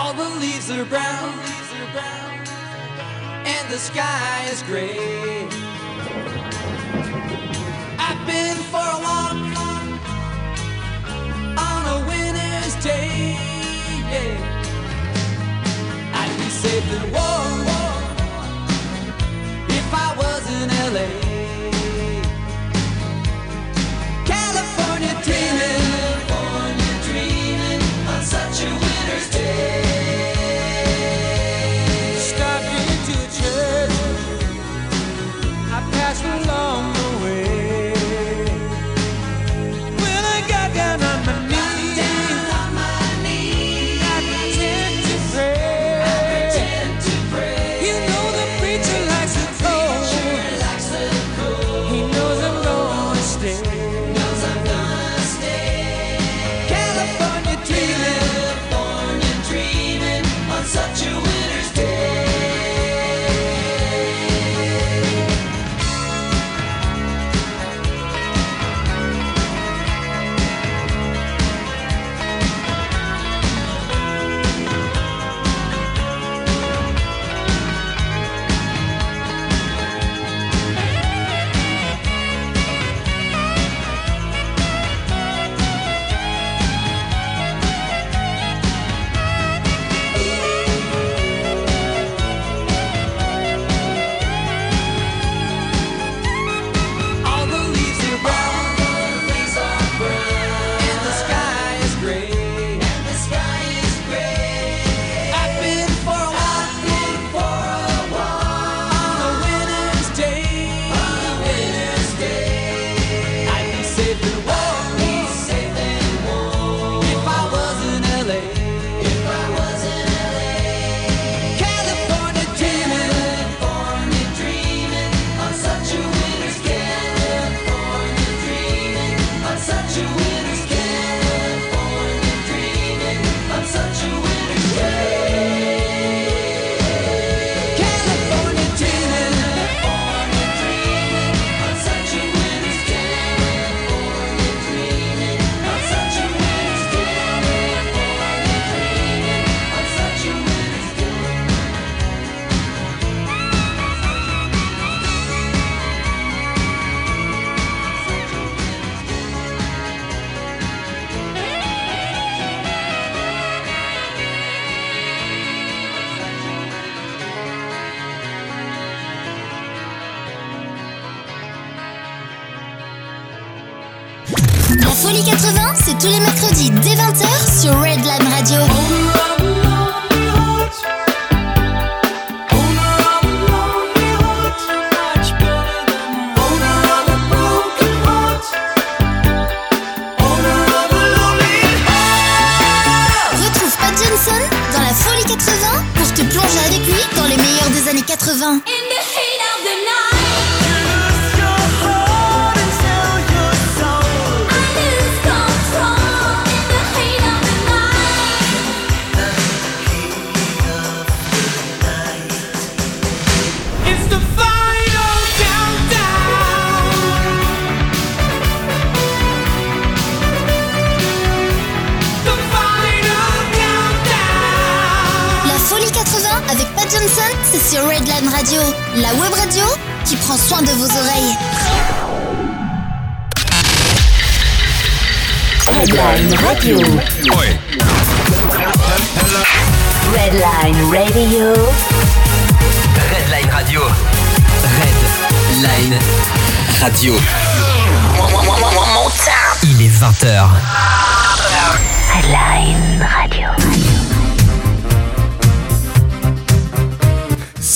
All the leaves are brown, and the sky is gray. I've been for a walk on a winter's day. I'd be safe and warm if I was in LA.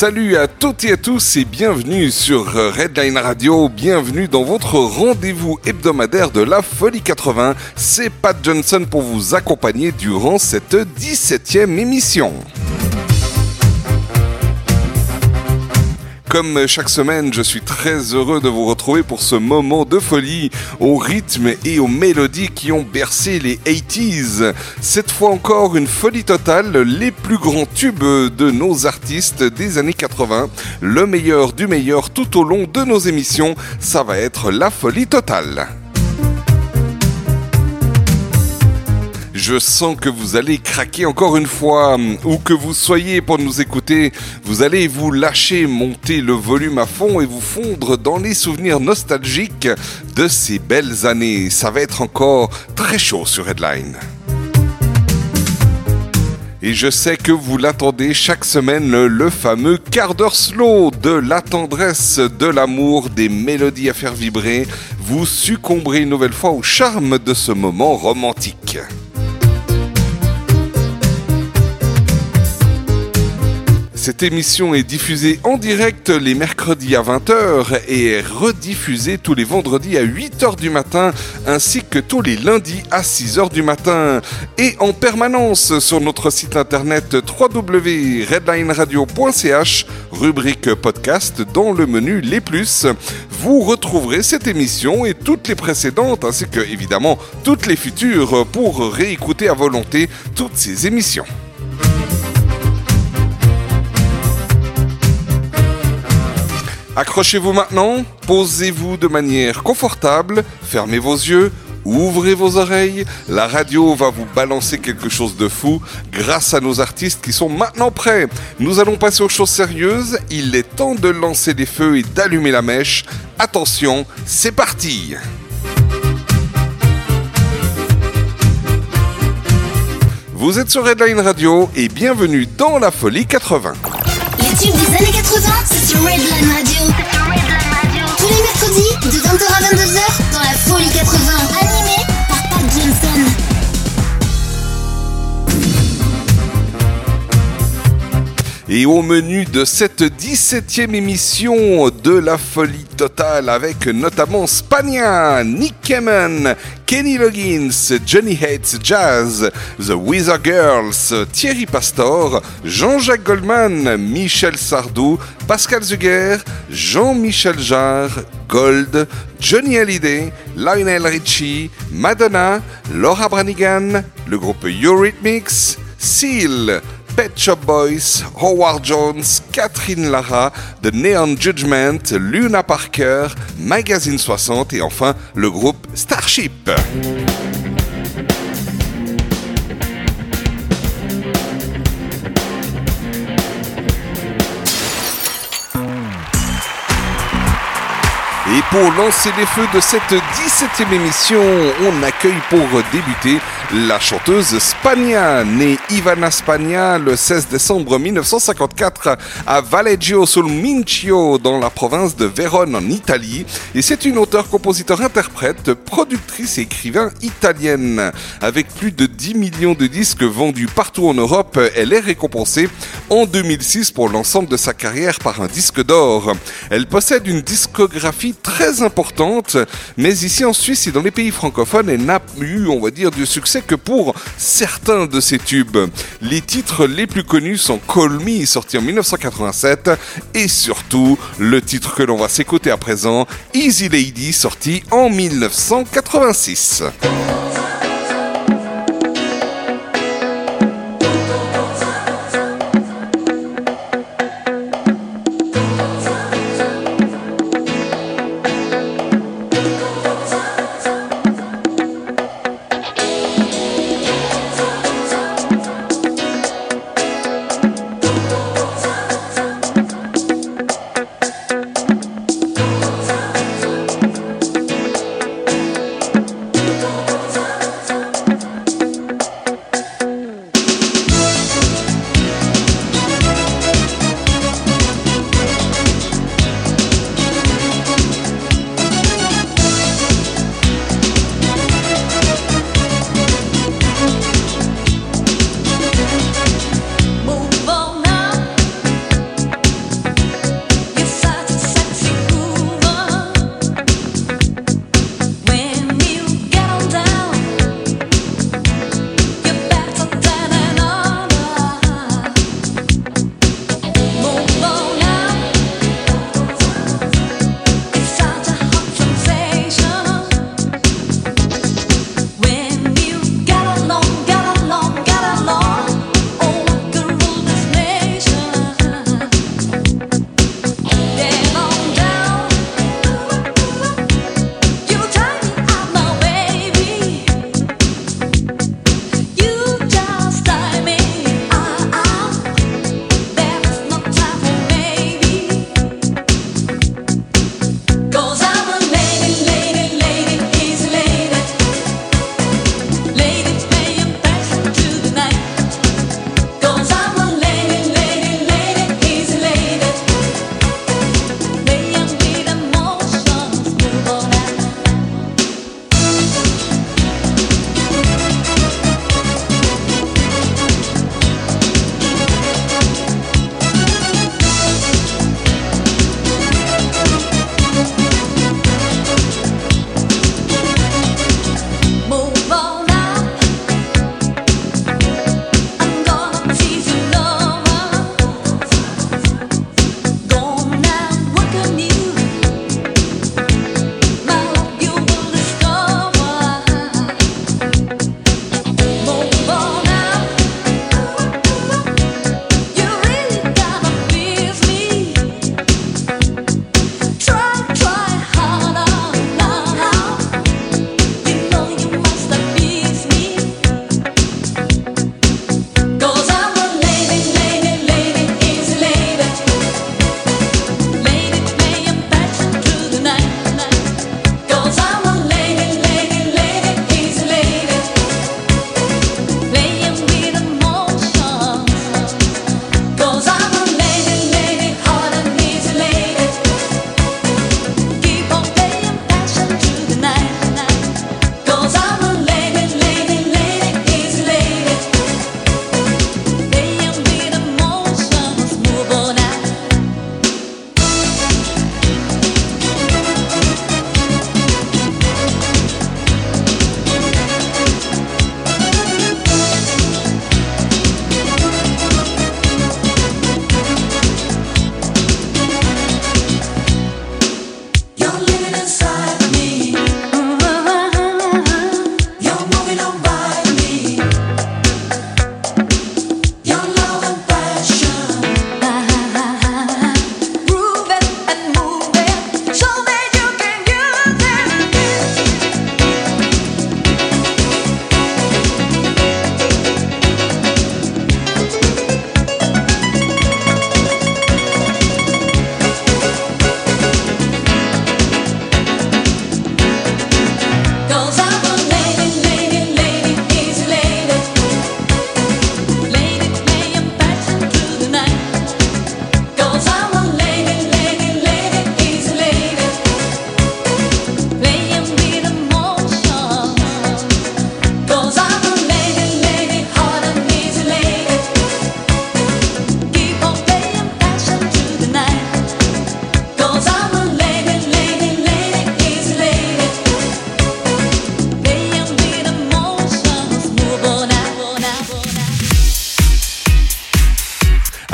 Salut à toutes et à tous et bienvenue sur Redline Radio, bienvenue dans votre rendez-vous hebdomadaire de la Folie 80. C'est Pat Johnson pour vous accompagner durant cette 17e émission. Comme chaque semaine, je suis très heureux de vous retrouver pour ce moment de folie au rythme et aux mélodies qui ont bercé les 80s. Cette fois encore, une folie totale, les plus grands tubes de nos artistes des années 80, le meilleur du meilleur tout au long de nos émissions, ça va être la folie totale. Je sens que vous allez craquer encore une fois. Où que vous soyez pour nous écouter, vous allez vous lâcher, monter le volume à fond et vous fondre dans les souvenirs nostalgiques de ces belles années. Ça va être encore très chaud sur Headline. Et je sais que vous l'attendez chaque semaine, le fameux quart d'heure slow de la tendresse, de l'amour, des mélodies à faire vibrer. Vous succomberez une nouvelle fois au charme de ce moment romantique. Cette émission est diffusée en direct les mercredis à 20h et est rediffusée tous les vendredis à 8h du matin ainsi que tous les lundis à 6h du matin et en permanence sur notre site internet www.redlineradio.ch rubrique podcast dans le menu Les Plus. Vous retrouverez cette émission et toutes les précédentes ainsi que évidemment toutes les futures pour réécouter à volonté toutes ces émissions. Accrochez-vous maintenant, posez-vous de manière confortable, fermez vos yeux, ouvrez vos oreilles, la radio va vous balancer quelque chose de fou grâce à nos artistes qui sont maintenant prêts. Nous allons passer aux choses sérieuses, il est temps de lancer des feux et d'allumer la mèche. Attention, c'est parti Vous êtes sur Redline Radio et bienvenue dans la folie 80. Les tubes des années 80, c'est sur Redline Radio. Tous les mercredis, de 20h à 22h, dans la folie 80. Et au menu de cette 17e émission de la folie totale avec notamment Spania, Nick Kamen, Kenny Loggins, Johnny Hates Jazz, The Weezer Girls, Thierry Pastor, Jean-Jacques Goldman, Michel Sardou, Pascal Zuger, Jean-Michel Jarre, Gold, Johnny Hallyday, Lionel Richie, Madonna, Laura Branigan, le groupe Eurythmics, Seal, Pet Shop Boys, Howard Jones, Catherine Lara, The Neon Judgment, Luna Parker, Magazine 60 et enfin le groupe Starship. Pour lancer les feux de cette 17e émission, on accueille pour débuter la chanteuse Spagna, née Ivana Spagna le 16 décembre 1954 à Valeggio sul Mincio dans la province de Vérone en Italie. Et c'est une auteure, compositeur, interprète, productrice et écrivain italienne. Avec plus de 10 millions de disques vendus partout en Europe, elle est récompensée en 2006 pour l'ensemble de sa carrière par un disque d'or. Elle possède une discographie très importante, mais ici en Suisse et dans les pays francophones, elle n'a eu, on va dire, du succès que pour certains de ses tubes. Les titres les plus connus sont Call Me, sorti en 1987, et surtout le titre que l'on va s'écouter à présent, Easy Lady, sorti en 1986.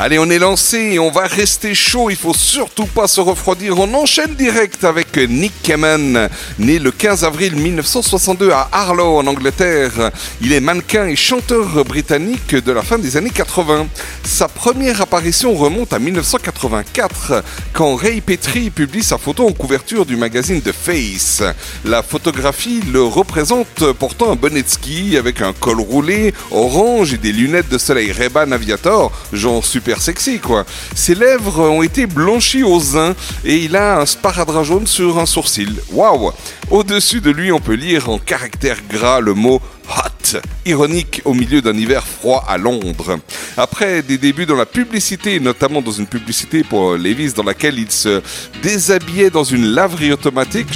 Allez, on est lancé on va rester chaud. Il faut surtout pas se refroidir. On enchaîne direct avec Nick Kamen, né le 15 avril 1962 à Harlow en Angleterre. Il est mannequin et chanteur britannique de la fin des années 80. Sa première apparition remonte à 1984 quand Ray Petrie publie sa photo en couverture du magazine The Face. La photographie le représente portant un bonnet de ski avec un col roulé orange et des lunettes de soleil Ray-Ban Aviator, genre super sexy quoi. Ses lèvres ont été blanchies au zin et il a un sparadrap jaune sur un sourcil. Waouh Au-dessus de lui, on peut lire en caractère gras le mot hot, ironique au milieu d'un hiver froid à Londres. Après des débuts dans la publicité, notamment dans une publicité pour Levi's dans laquelle il se déshabillait dans une laverie automatique,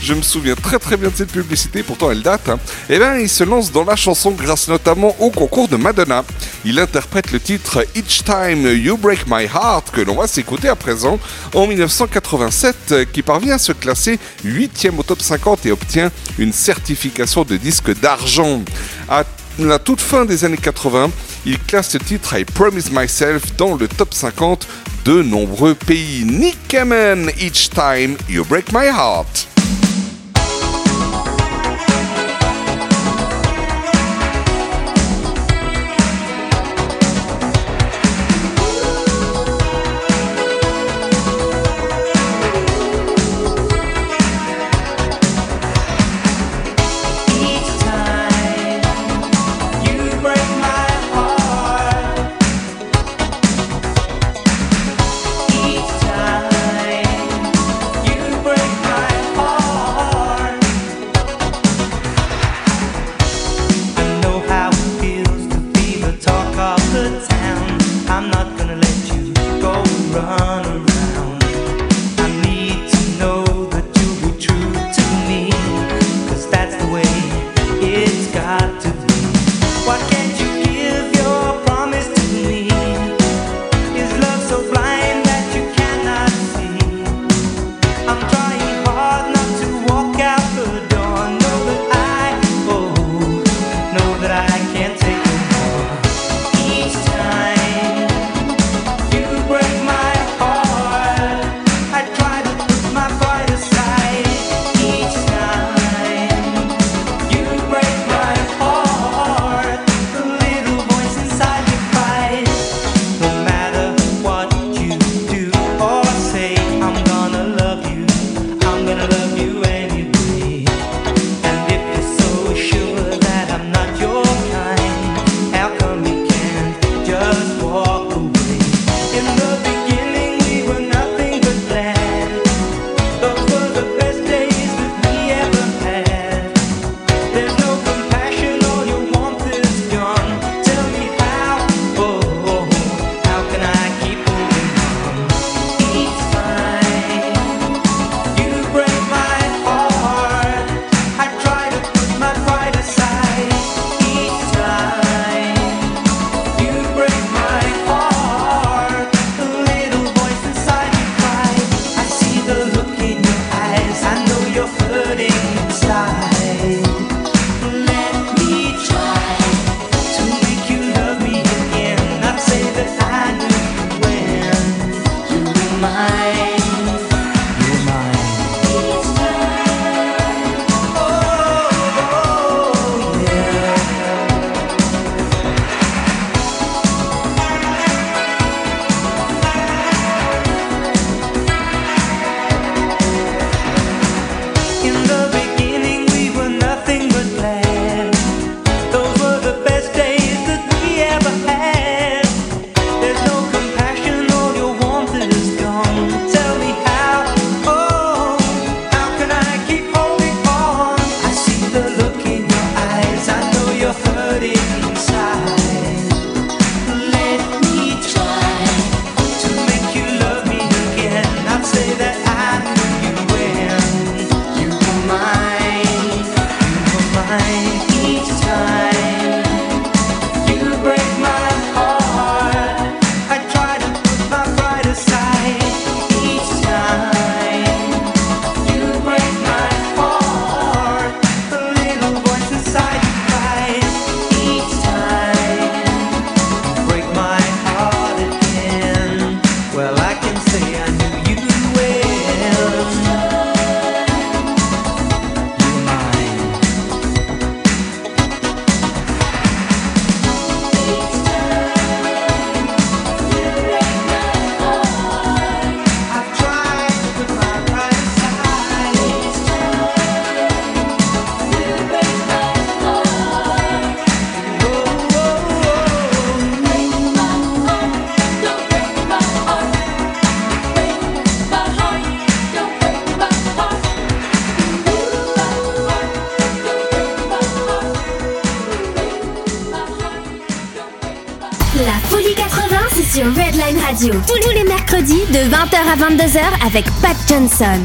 je, me souviens très très bien de cette publicité, pourtant elle date, hein. eh ben, il se lance dans la chanson grâce notamment au concours de Madonna. Il interprète le titre Each Time You Break My Heart que l'on va s'écouter à présent en 1987 euh, qui parvient à se classer 8e au top 50 et obtient une certification de disque d'argent. À la toute fin des années 80, il classe le titre I Promise Myself dans le top 50 de nombreux pays. Nick Kamen, Each Time You Break My Heart. 22h avec Pat Johnson.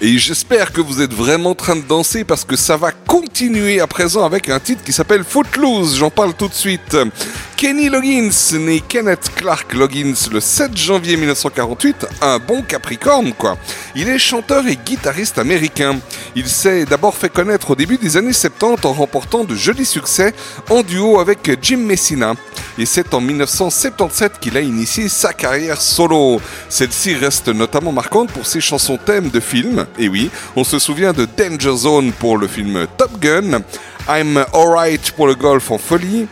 Et j'espère que vous êtes vraiment en train de danser parce que ça va continuer à présent avec un titre qui s'appelle Footloose. J'en parle tout de suite. Kenny Loggins, né Kenneth Clark Loggins le 7 janvier 1948, un bon Capricorne quoi. Il est chanteur et guitariste américain. Il s'est d'abord fait connaître au début des années 70 en remportant de jolis succès en duo avec Jim Messina. Et c'est en 1977 qu'il a initié sa carrière solo. Celle-ci reste notamment marquante pour ses chansons thèmes de films. Et oui, on se souvient de Danger Zone pour le film Top Gun, I'm Alright pour le golf en folie,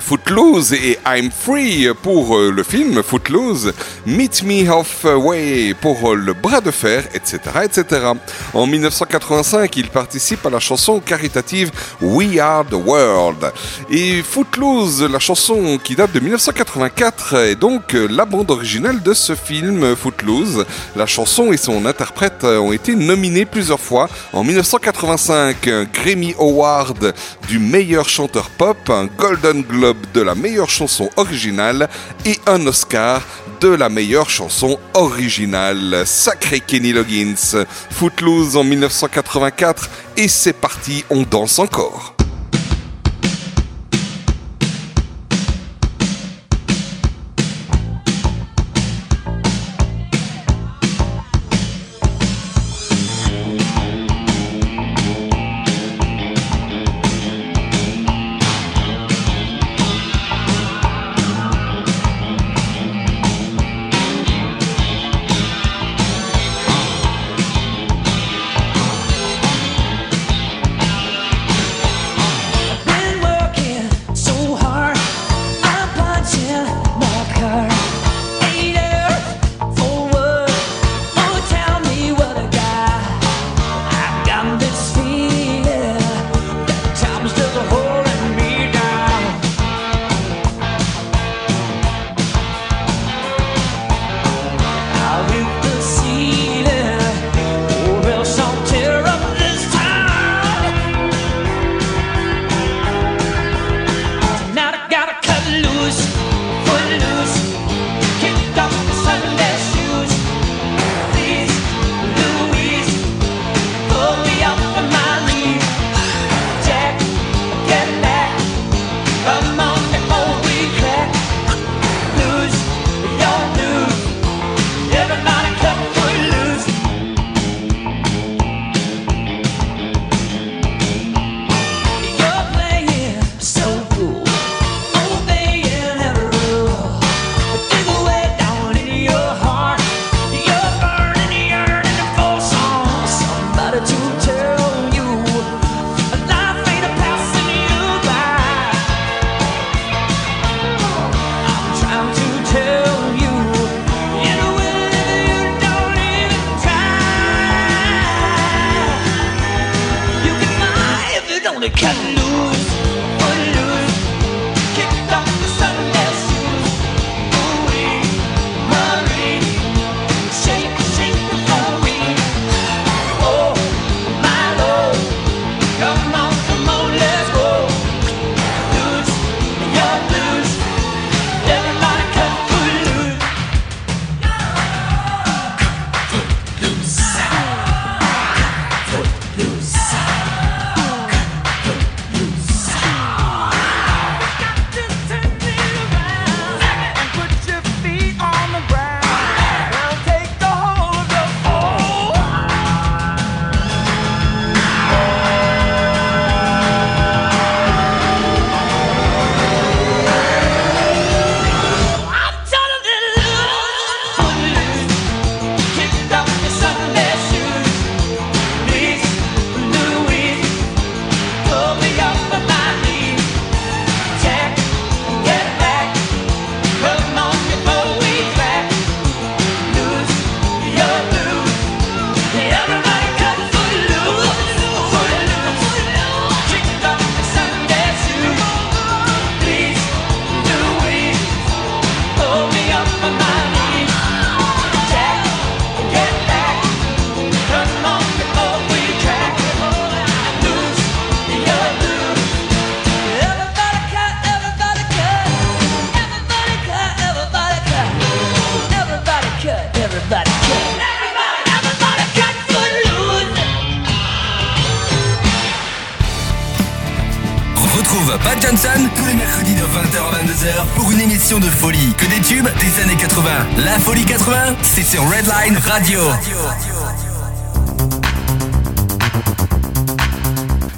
Footloose et I'm Free pour euh, le film Footloose, Meet Me Halfway pour euh, le bras de fer, etc., etc. En 1985, il participe à la chanson caritative We Are the World. Et Footloose, la chanson qui date de 1984, est donc euh, la bande originale de ce film Footloose. La chanson et son interprète ont été nominés plusieurs fois. En 1985, un Grammy Award du meilleur chanteur pop, un Golden Globe de la meilleure chanson originale et un Oscar de la meilleure chanson originale. Sacré Kenny Loggins. Footloose en 1984 et c'est parti, on danse encore.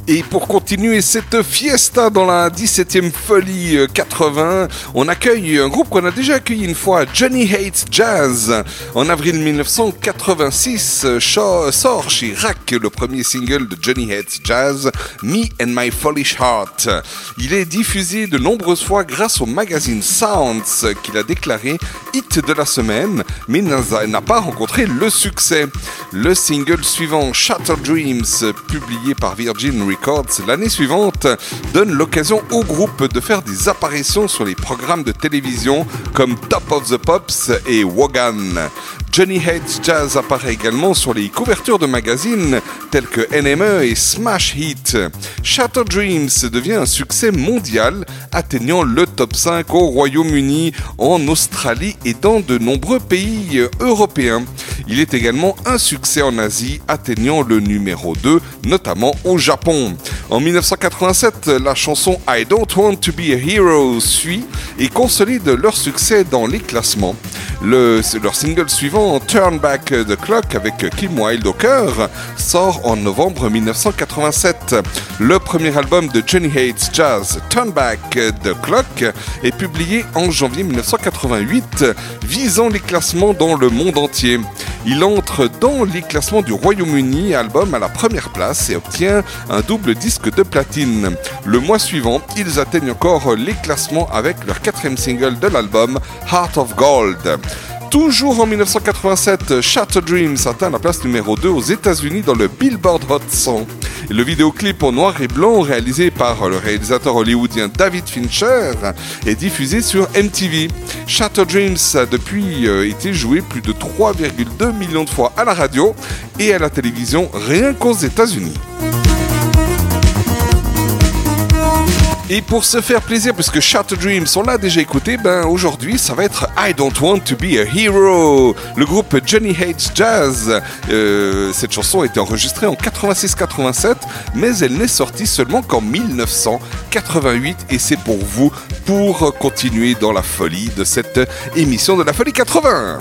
Et pour continuer cette fiesta dans la 17e folie euh, 80, on accueille un groupe qu'on a déjà accueilli une fois, Johnny Hates Jazz. En avril 1986, euh, sort chez Rack le premier single de Johnny Hates Jazz, Me and My Foolish Heart. Il est diffusé de nombreuses fois grâce au magazine Sounds qu'il a déclaré hit de la semaine, mais n'a pas rencontré le succès. Le single suivant, Shatter Dreams, publié par Virgin Records l'année suivante, donne l'occasion au groupe de faire des apparitions sur les programmes de télévision comme Top of the Pops et Wogan. Johnny Hates Jazz apparaît également sur les couvertures de magazines tels que NME et Smash Hit. Shatter Dreams devient un succès mondial, atteignant le top 5 au Royaume-Uni, en Australie et dans de nombreux pays européens. Il est également un succès en Asie, atteignant le numéro 2, notamment au Japon. En 1987, la chanson I Don't Want to Be a Hero suit et consolide leur succès dans les classements. Le- leur single suivant, Turn Back the Clock avec Kim Wilde au sort en novembre 1987. Le premier album de Johnny Hates Jazz, Turn Back the Clock, est publié en janvier 1988, visant les classements dans le monde entier. Il entre dans les classements du Royaume-Uni, album à la première place et obtient un double disque de platine. Le mois suivant, ils atteignent encore les classements avec leur quatrième single de l'album, Heart of Gold. Toujours en 1987, Shatter Dreams atteint la place numéro 2 aux États-Unis dans le Billboard Hot 100. Et le vidéoclip en noir et blanc réalisé par le réalisateur hollywoodien David Fincher est diffusé sur MTV. Shatter Dreams a depuis euh, été joué plus de 3,2 millions de fois à la radio et à la télévision rien qu'aux États-Unis. Et pour se faire plaisir, puisque Shatter Dreams, on l'a déjà écouté, ben aujourd'hui ça va être I Don't Want to Be a Hero. Le groupe Johnny Hates Jazz. Euh, cette chanson a été enregistrée en 86-87, mais elle n'est sortie seulement qu'en 1988. Et c'est pour vous, pour continuer dans la folie de cette émission de la folie 80.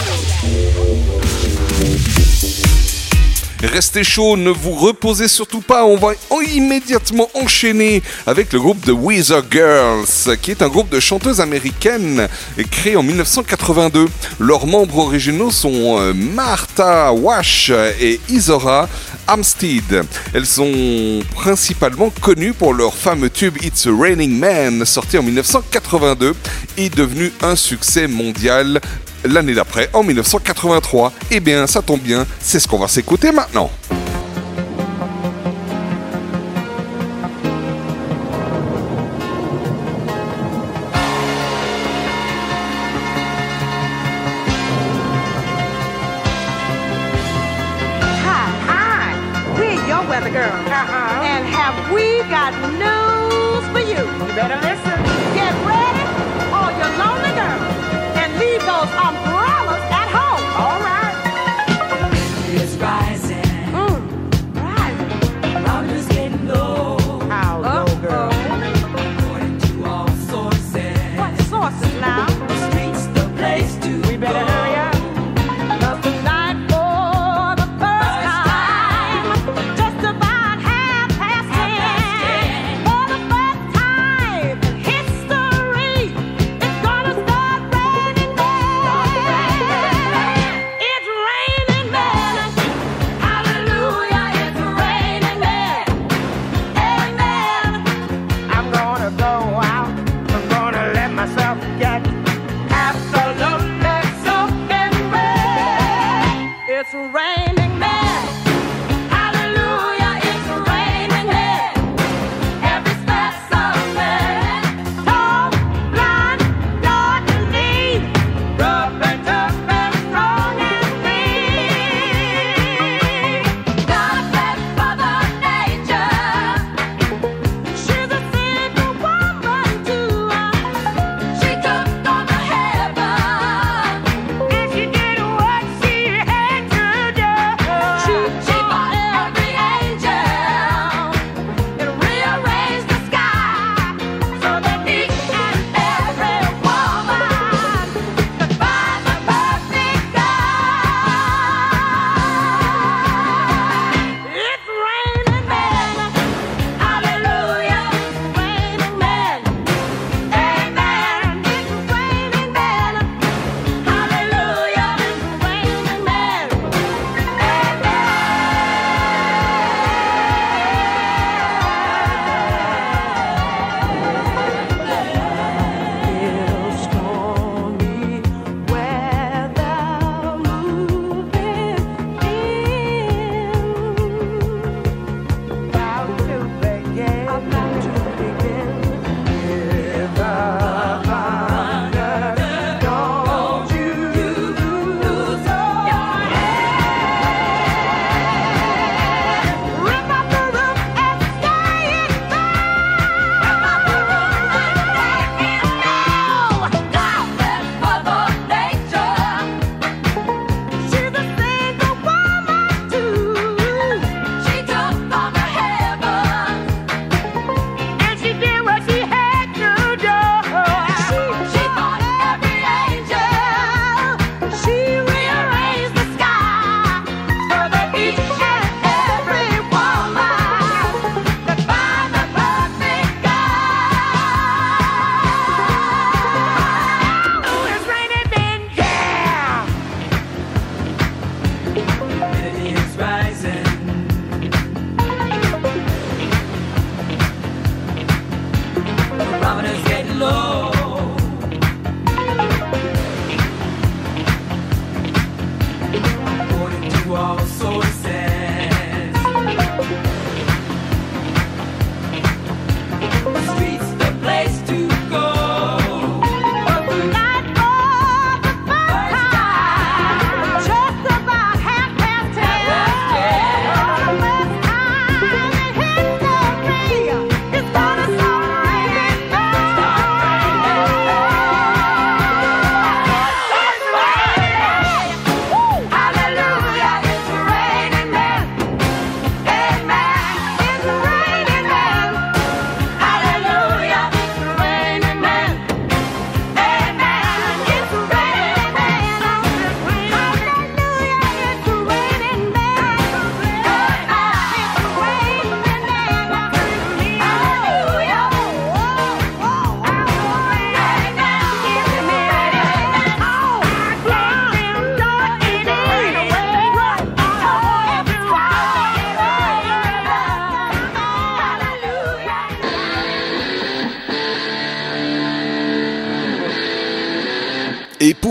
Restez chaud, ne vous reposez surtout pas, on va en- immédiatement enchaîner avec le groupe The Weezer Girls, qui est un groupe de chanteuses américaines créé en 1982. Leurs membres originaux sont euh, Martha Wash et Isora Amstead. Elles sont principalement connues pour leur fameux tube It's a Raining Man, sorti en 1982 et devenu un succès mondial l'année d'après, en 1983. Eh bien, ça tombe bien, c'est ce qu'on va s'écouter maintenant. walls so sad.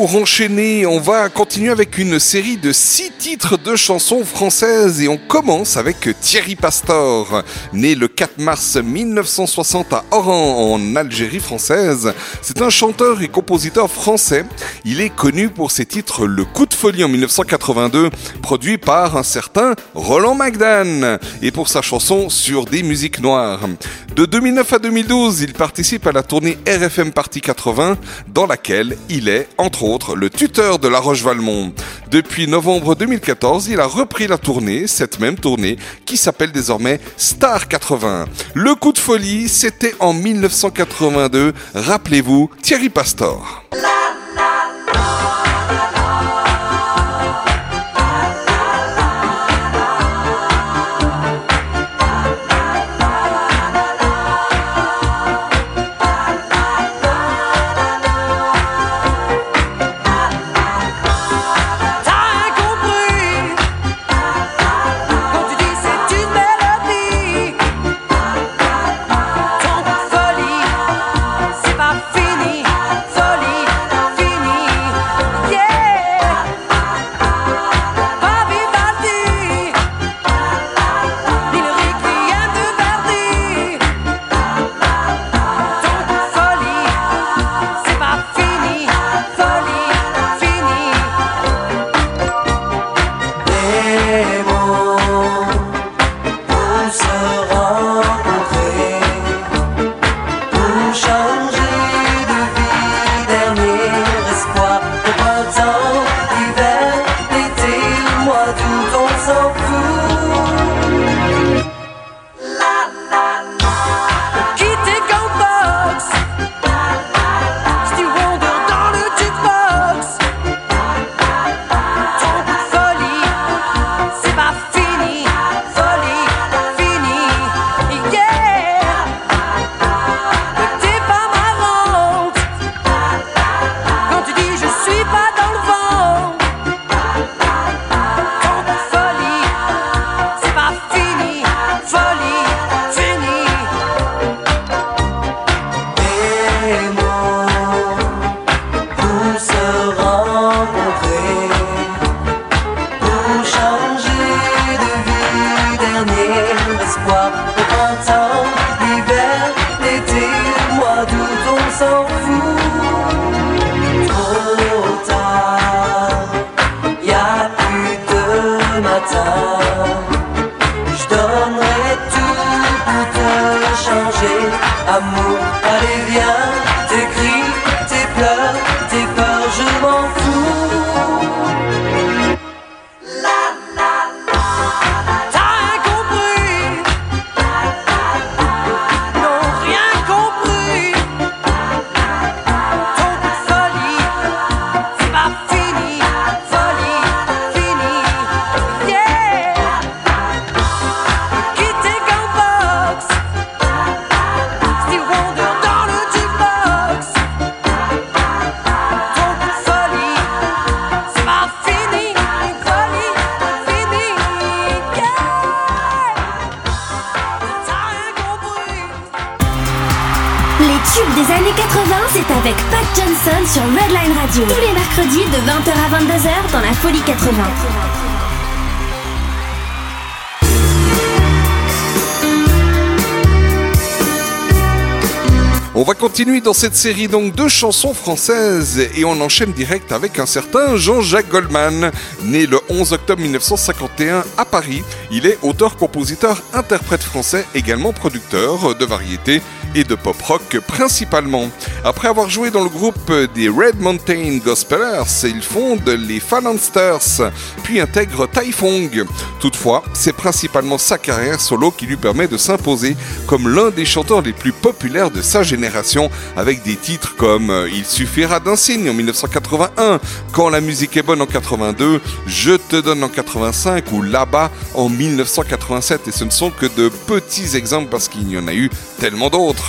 Pour enchaîner, on va continuer avec une série de six titres de chansons françaises et on commence avec Thierry Pastor, né le 4 mars 1960 à Oran en Algérie française. C'est un chanteur et compositeur français. Il est connu pour ses titres Le coup de folie en 1982, produit par un certain Roland Magdan, et pour sa chanson Sur des musiques noires. De 2009 à 2012, il participe à la tournée RFM Party 80, dans laquelle il est, entre autres, le tuteur de La Roche-Valmont. Depuis novembre 2014, il a repris la tournée, cette même tournée, qui s'appelle désormais Star 80. Le coup de folie, c'était en 1982, rappelez-vous, Thierry Pastor. Redline Radio. Tous les mercredis de 20h à 22h dans la Folie 80. On va continuer dans cette série donc de chansons françaises et on enchaîne direct avec un certain Jean-Jacques Goldman, né le 11 octobre 1951 à Paris. Il est auteur, compositeur, interprète français, également producteur de variétés et de pop rock principalement. Après avoir joué dans le groupe des Red Mountain Gospelers, il fonde les Phalansters, puis intègre Taifong. Toutefois, c'est principalement sa carrière solo qui lui permet de s'imposer comme l'un des chanteurs les plus populaires de sa génération, avec des titres comme Il suffira d'un signe en 1981, Quand la musique est bonne en 82, Je te donne en 85 ou Là-bas en 1987. Et ce ne sont que de petits exemples parce qu'il y en a eu tellement d'autres.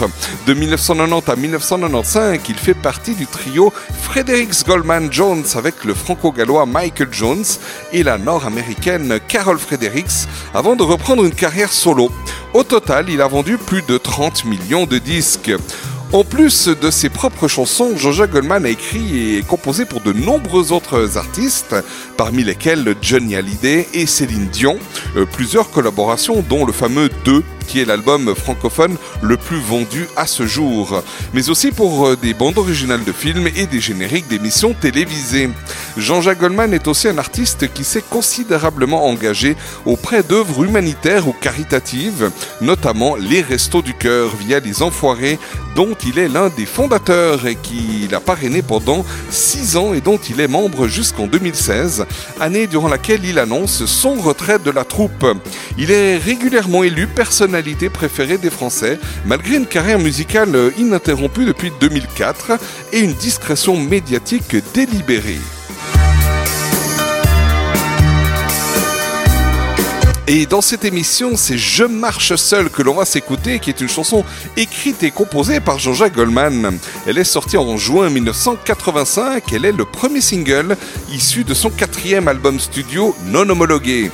De 1990 à 1995, il fait partie du trio Fredericks Goldman Jones avec le franco-gallois Michael Jones et la nord-américaine Carol Fredericks avant de reprendre une carrière solo. Au total, il a vendu plus de 30 millions de disques. En plus de ses propres chansons, Jean-Jacques Goldman a écrit et composé pour de nombreux autres artistes, parmi lesquels Johnny Hallyday et Céline Dion. Euh, plusieurs collaborations, dont le fameux 2 qui est l'album francophone le plus vendu à ce jour, mais aussi pour euh, des bandes originales de films et des génériques d'émissions télévisées. Jean-Jacques Goldman est aussi un artiste qui s'est considérablement engagé auprès d'œuvres humanitaires ou caritatives, notamment les Restos du Cœur via les Enfoirés, dont il est l'un des fondateurs et qu'il a parrainé pendant 6 ans et dont il est membre jusqu'en 2016, année durant laquelle il annonce son retrait de la troupe. Il est régulièrement élu personnalité préférée des Français, malgré une carrière musicale ininterrompue depuis 2004 et une discrétion médiatique délibérée. Et dans cette émission, c'est Je marche seul que l'on va s'écouter, qui est une chanson écrite et composée par Jean-Jacques Goldman. Elle est sortie en juin 1985. Elle est le premier single issu de son quatrième album studio non homologué.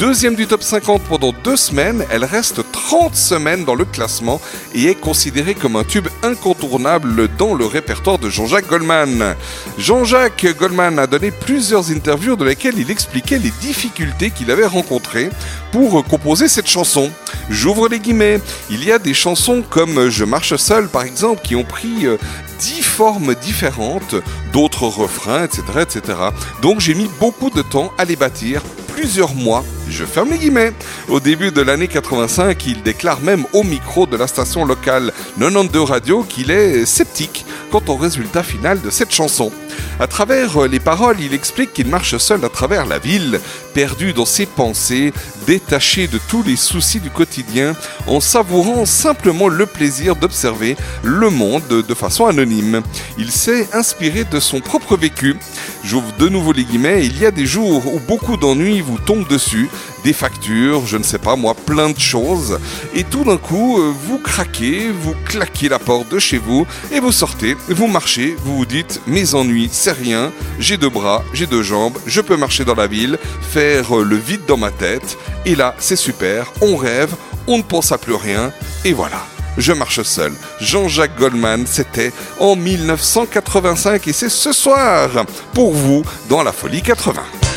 Deuxième du top 50 pendant deux semaines, elle reste 30 semaines dans le classement et est considérée comme un tube incontournable dans le répertoire de Jean-Jacques Goldman. Jean-Jacques Goldman a donné plusieurs interviews dans lesquelles il expliquait les difficultés qu'il avait rencontrées pour composer cette chanson. J'ouvre les guillemets. Il y a des chansons comme Je marche seul par exemple qui ont pris euh, dix formes différentes, d'autres refrains, etc., etc. Donc j'ai mis beaucoup de temps à les bâtir, plusieurs mois. Je ferme les guillemets. Au début de l'année 85, il déclare même au micro de la station locale 92 Radio qu'il est sceptique quant au résultat final de cette chanson. À travers les paroles, il explique qu'il marche seul à travers la ville, perdu dans ses pensées, détaché de tous les soucis du quotidien, en savourant simplement le plaisir d'observer le monde de façon anonyme. Il s'est inspiré de son propre vécu. J'ouvre de nouveau les guillemets, il y a des jours où beaucoup d'ennuis vous tombent dessus, des factures, je ne sais pas moi, plein de choses, et tout d'un coup, euh, vous craquez, vous claquez la porte de chez vous, et vous sortez, vous marchez, vous vous dites, mes ennuis, c'est rien, j'ai deux bras, j'ai deux jambes, je peux marcher dans la ville, faire le vide dans ma tête, et là, c'est super, on rêve, on ne pense à plus rien, et voilà. Je marche seul. Jean-Jacques Goldman, c'était en 1985 et c'est ce soir pour vous dans la folie 80.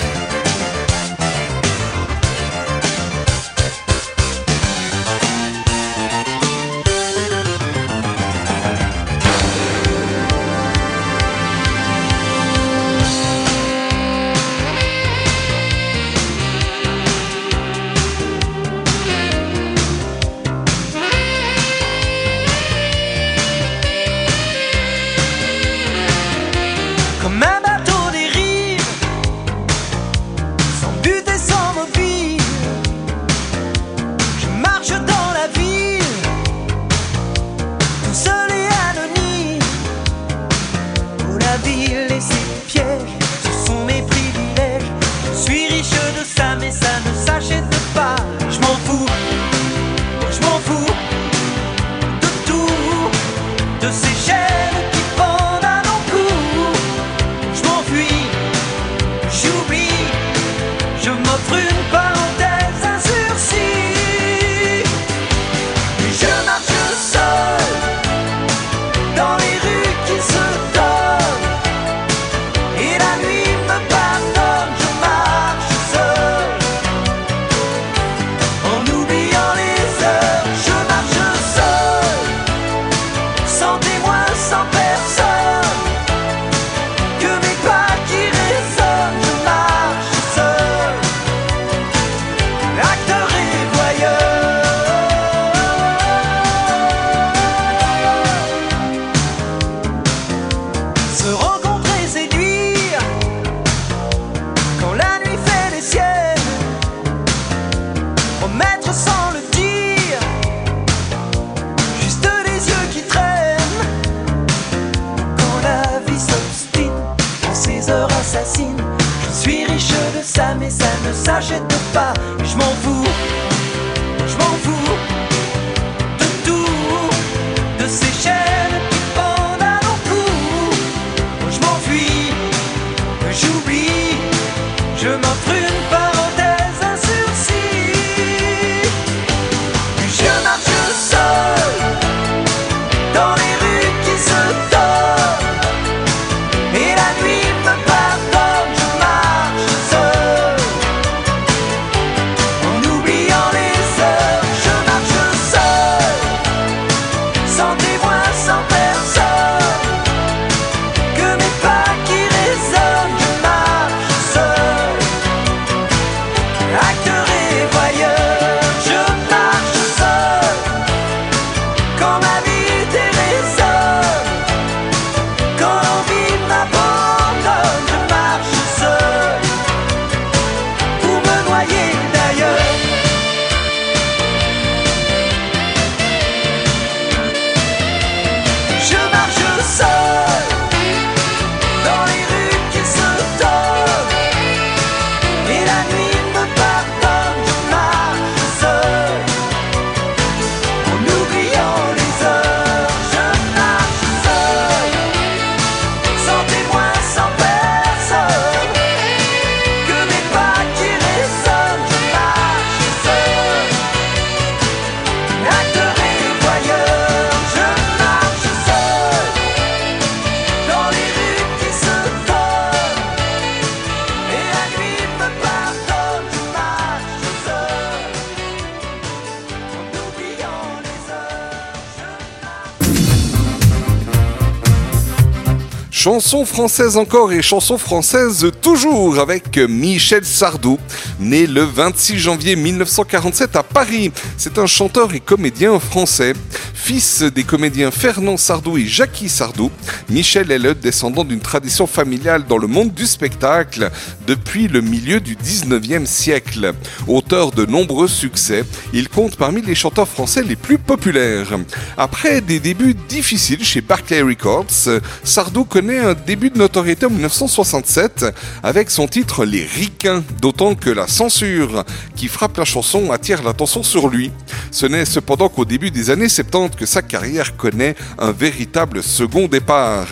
Chanson française encore et chanson française toujours avec Michel Sardou, né le 26 janvier 1947 à Paris. C'est un chanteur et comédien français. Fils des comédiens Fernand Sardou et Jackie Sardou, Michel est le descendant d'une tradition familiale dans le monde du spectacle depuis le milieu du 19e siècle. Auteur de nombreux succès, il compte parmi les chanteurs français les plus populaires. Après des débuts difficiles chez Barclay Records, Sardou connaît un début de notoriété en 1967 avec son titre Les Ricains, d'autant que la censure qui frappe la chanson attire l'attention sur lui. Ce n'est cependant qu'au début des années 70 que sa carrière connaît un véritable second départ.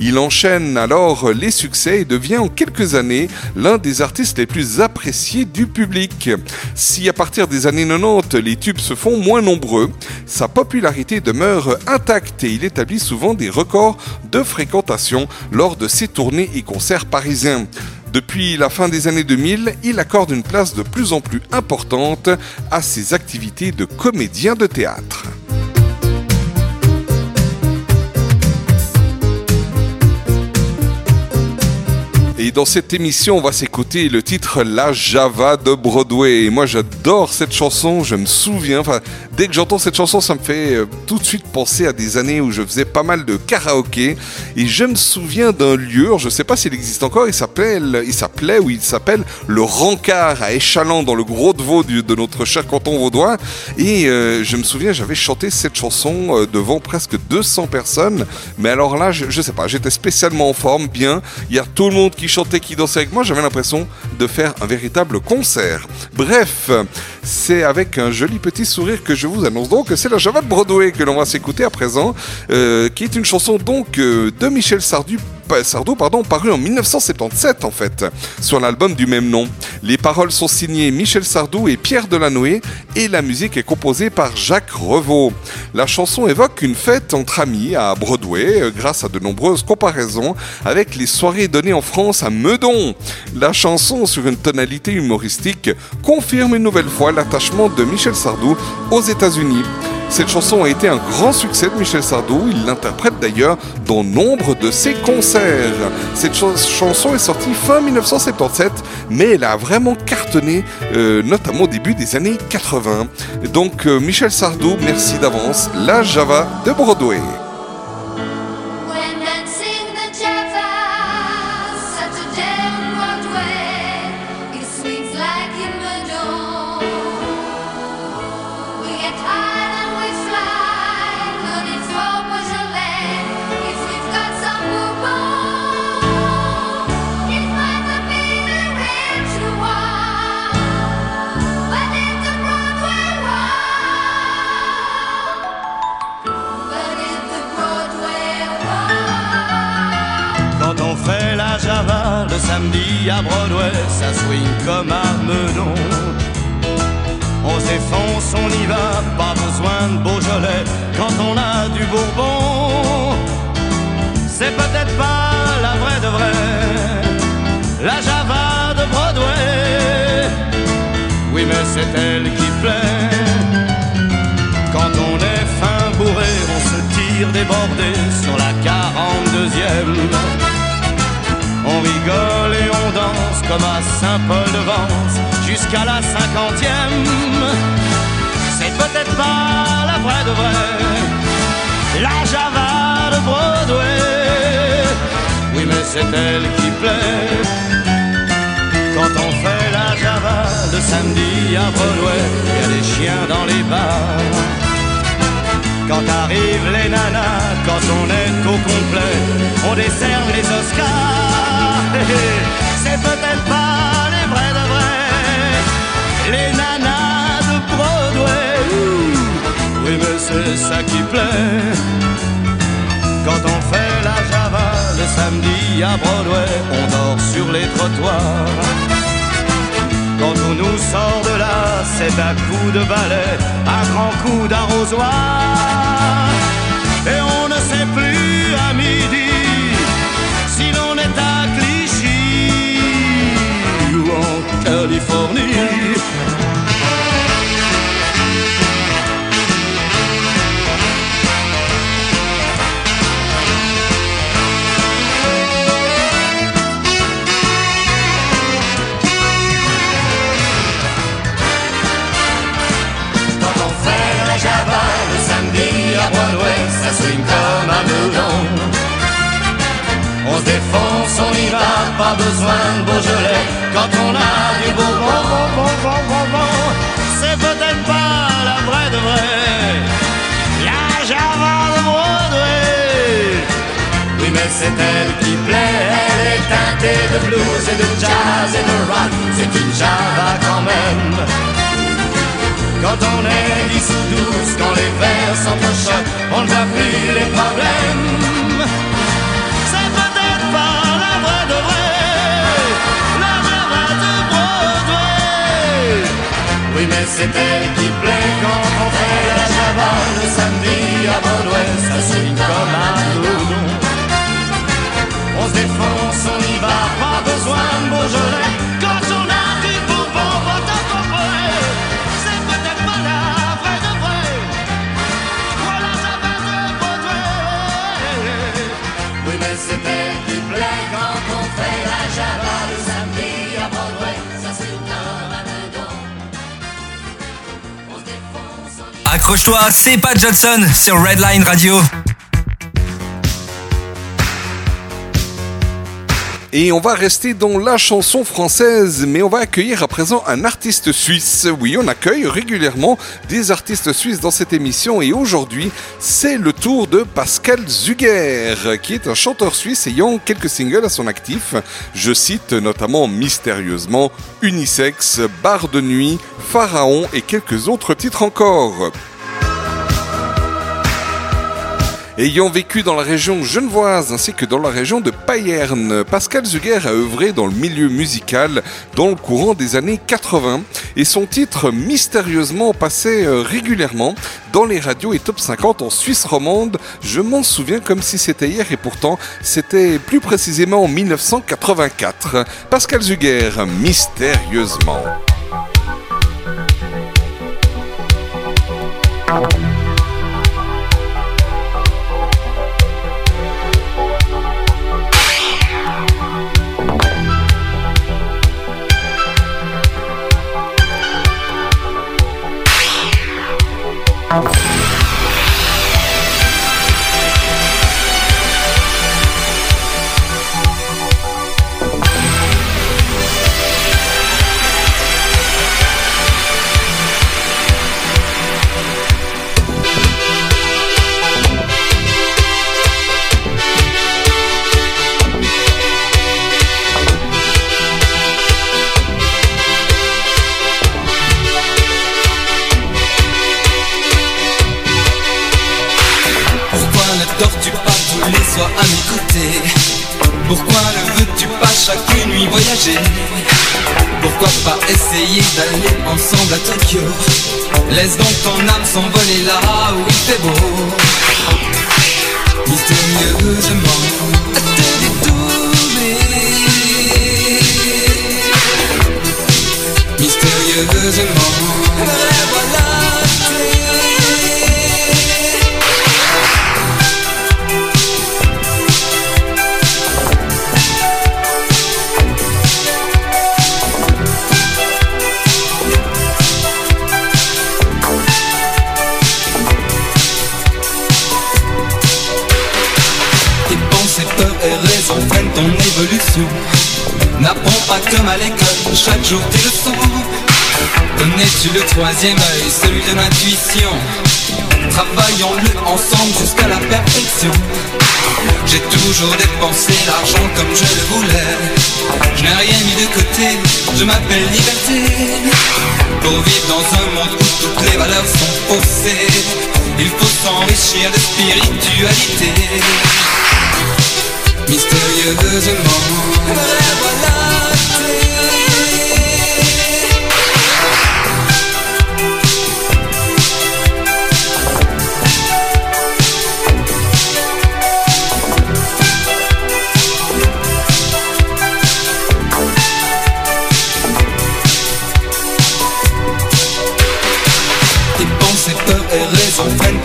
Il enchaîne alors les succès et devient en quelques années l'un des artistes les plus appréciés du public. Si à partir des années 90 les tubes se font moins nombreux, sa popularité demeure intacte et il établit souvent des records de fréquentation lors de ses tournées et concerts parisiens. Depuis la fin des années 2000, il accorde une place de plus en plus importante à ses activités de comédien de théâtre. Et dans cette émission, on va s'écouter le titre La Java de Broadway. Et moi, j'adore cette chanson. Je me souviens, enfin, dès que j'entends cette chanson, ça me fait euh, tout de suite penser à des années où je faisais pas mal de karaoké. Et je me souviens d'un lieu, je sais pas s'il existe encore, il s'appelait ou il s'appelle le Rancard à Échalant dans le Gros de Vaud de notre cher canton vaudois. Et euh, je me souviens, j'avais chanté cette chanson euh, devant presque 200 personnes. Mais alors là, je, je sais pas, j'étais spécialement en forme, bien. Il y a tout le monde qui chantait, qui dansait avec moi. J'avais l'impression de faire un véritable concert. Bref, c'est avec un joli petit sourire que je vous annonce donc que c'est la Java de Broadway que l'on va s'écouter à présent, euh, qui est une chanson donc euh, de Michel Sardou, pardon, paru en 1977 en fait, sur l'album du même nom. Les paroles sont signées Michel Sardou et Pierre Delanoë et la musique est composée par Jacques Revaux. La chanson évoque une fête entre amis à Broadway euh, grâce à de nombreuses comparaisons avec les soirées données en France à Meudon. La chanson, sur une tonalité humoristique, confirme une nouvelle fois l'attachement de Michel Sardou aux États-Unis. Cette chanson a été un grand succès de Michel Sardou, il l'interprète d'ailleurs dans nombre de ses concerts. Cette ch- chanson est sortie fin 1977, mais elle a vraiment cartonné, euh, notamment au début des années 80. Donc euh, Michel Sardou, merci d'avance, la Java de Broadway. À Broadway, ça swing comme à Meudon. On s'effonce, on y va, pas besoin de Beaujolais quand on a du Bourbon. C'est peut-être pas la vraie de vraie, la Java de Broadway. Oui, mais c'est elle qui plaît. Quand on est fin bourré, on se tire débordé sur la 42e. On rigole et on danse comme à Saint-Paul-de-Vence jusqu'à la cinquantième. C'est peut-être pas la vraie de vraie, la Java de Broadway. Oui, mais c'est elle qui plaît. Quand on fait la Java le samedi à Broadway, il y a des chiens dans les bars. Quand arrivent les nanas, quand on est au complet, on décerne les Oscars. C'est peut-être pas les vrais de vrais, les nanas de Broadway. Oui, mais c'est ça qui plaît. Quand on fait la Java le samedi à Broadway, on dort sur les trottoirs. Quand on nous sort de là, c'est un coup de balai, un grand coup d'arrosoir. Et on ne sait plus à midi si l'on est à Clichy ou en Californie. Défonce, on y va, pas besoin de Beaujolais. Quand on a du beau bon, bon, bon, bon, bon, bon, c'est peut-être pas la vraie de vraie. La Java de Broadway. Oui, mais c'est elle qui plaît, elle est teintée de blues et de jazz et de rock. C'est une Java quand même. Quand on est dix ou douze, quand les vers s'entrechoquent, on voit plus les problèmes. Mais c'est elle qui plaît quand on fait la Java le samedi à Broadway. Ça signe comme un doudou. On se défonce, on y va, pas besoin de Beaujolais. Accroche-toi, c'est Pat Johnson sur Redline Radio. Et on va rester dans la chanson française, mais on va accueillir à présent un artiste suisse. Oui, on accueille régulièrement des artistes suisses dans cette émission et aujourd'hui, c'est le tour de Pascal Zuger, qui est un chanteur suisse ayant quelques singles à son actif. Je cite notamment Mystérieusement, Unisex, Bar de nuit, Pharaon et quelques autres titres encore. Ayant vécu dans la région genevoise ainsi que dans la région de Payerne, Pascal Zuger a œuvré dans le milieu musical dans le courant des années 80 et son titre mystérieusement passait euh, régulièrement dans les radios et top 50 en Suisse romande. Je m'en souviens comme si c'était hier et pourtant c'était plus précisément en 1984. Pascal Zuger, mystérieusement. Essayer d'aller ensemble à Tokyo. Laisse donc ton âme s'envoler là où il fait beau. Mystérieusement Mystérieusement comme à l'école, chaque jour tes leçons Connais-tu le troisième œil, celui de l'intuition? Travaillons-le ensemble jusqu'à la perfection. J'ai toujours dépensé l'argent comme je le voulais. Je n'ai rien mis de côté, je m'appelle liberté. Pour vivre dans un monde où toutes les valeurs sont faussées Il faut s'enrichir de spiritualité. Mystérieusement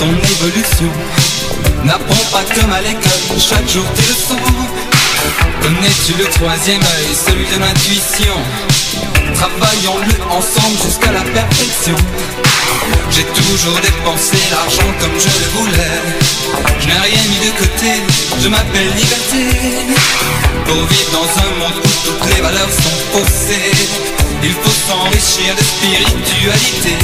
ton évolution N'apprends pas comme à l'école, chaque jour tes leçons Connais-tu le troisième œil, celui de l'intuition? Travaillons-le ensemble jusqu'à la perfection. J'ai toujours dépensé l'argent comme je le voulais. Je n'ai rien mis de côté, je m'appelle liberté. Pour vivre dans un monde où toutes les valeurs sont faussées, il faut s'enrichir de spiritualité.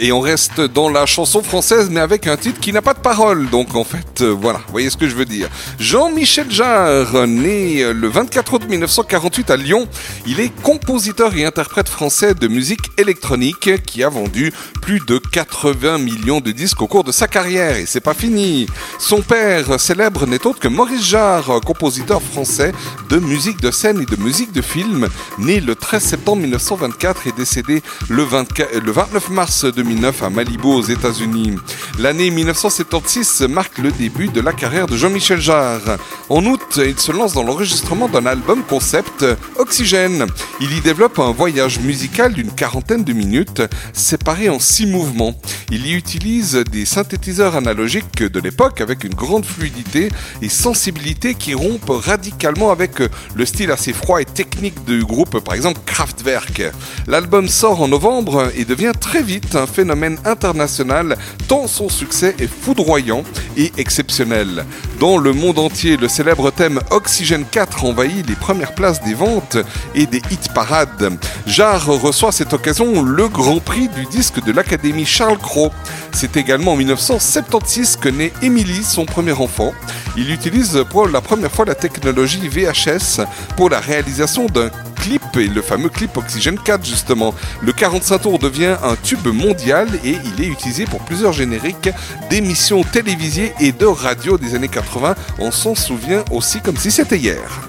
Et on reste dans la chanson française, mais avec un titre qui n'a pas de parole. Donc en fait, euh, voilà, voyez ce que je veux dire. Jean-Michel Jarre, né euh, le 24 août 1948 à Lyon, il est compositeur et interprète français de musique électronique qui a vendu plus de 80 millions de disques au cours de sa carrière. Et c'est pas fini. Son père célèbre n'est autre que Maurice Jarre, compositeur français de musique de scène et de musique de film, né le 13 septembre 1924 et décédé le, 24 le 29 mars 2009 à Malibu aux États-Unis. L'année 1976 marque le début de la carrière de Jean-Michel Jarre. En août, il se lance dans l'enregistrement d'un album concept Oxygène. Il y développe un voyage musical d'une quarantaine de minutes, séparé en six mouvements. Il y utilise des synthétiseurs analogiques de l'époque avec une grande fluidité et sensibilité qui rompent radicalement avec le style assez froid et technique du groupe, par exemple Kraftwerk. L'album sort en novembre et devient très vite un phénomène international tant son succès est foudroyant et exceptionnel. Dans le monde entier, le célèbre thème Oxygène 4 envahit les premières places des ventes des hit parades. Jarre reçoit à cette occasion le grand prix du disque de l'Académie Charles Cros. C'est également en 1976 que naît Émilie, son premier enfant. Il utilise pour la première fois la technologie VHS pour la réalisation d'un clip, et le fameux clip Oxygène 4 justement. Le 45 tours devient un tube mondial et il est utilisé pour plusieurs génériques d'émissions télévisées et de radio des années 80. On s'en souvient aussi comme si c'était hier.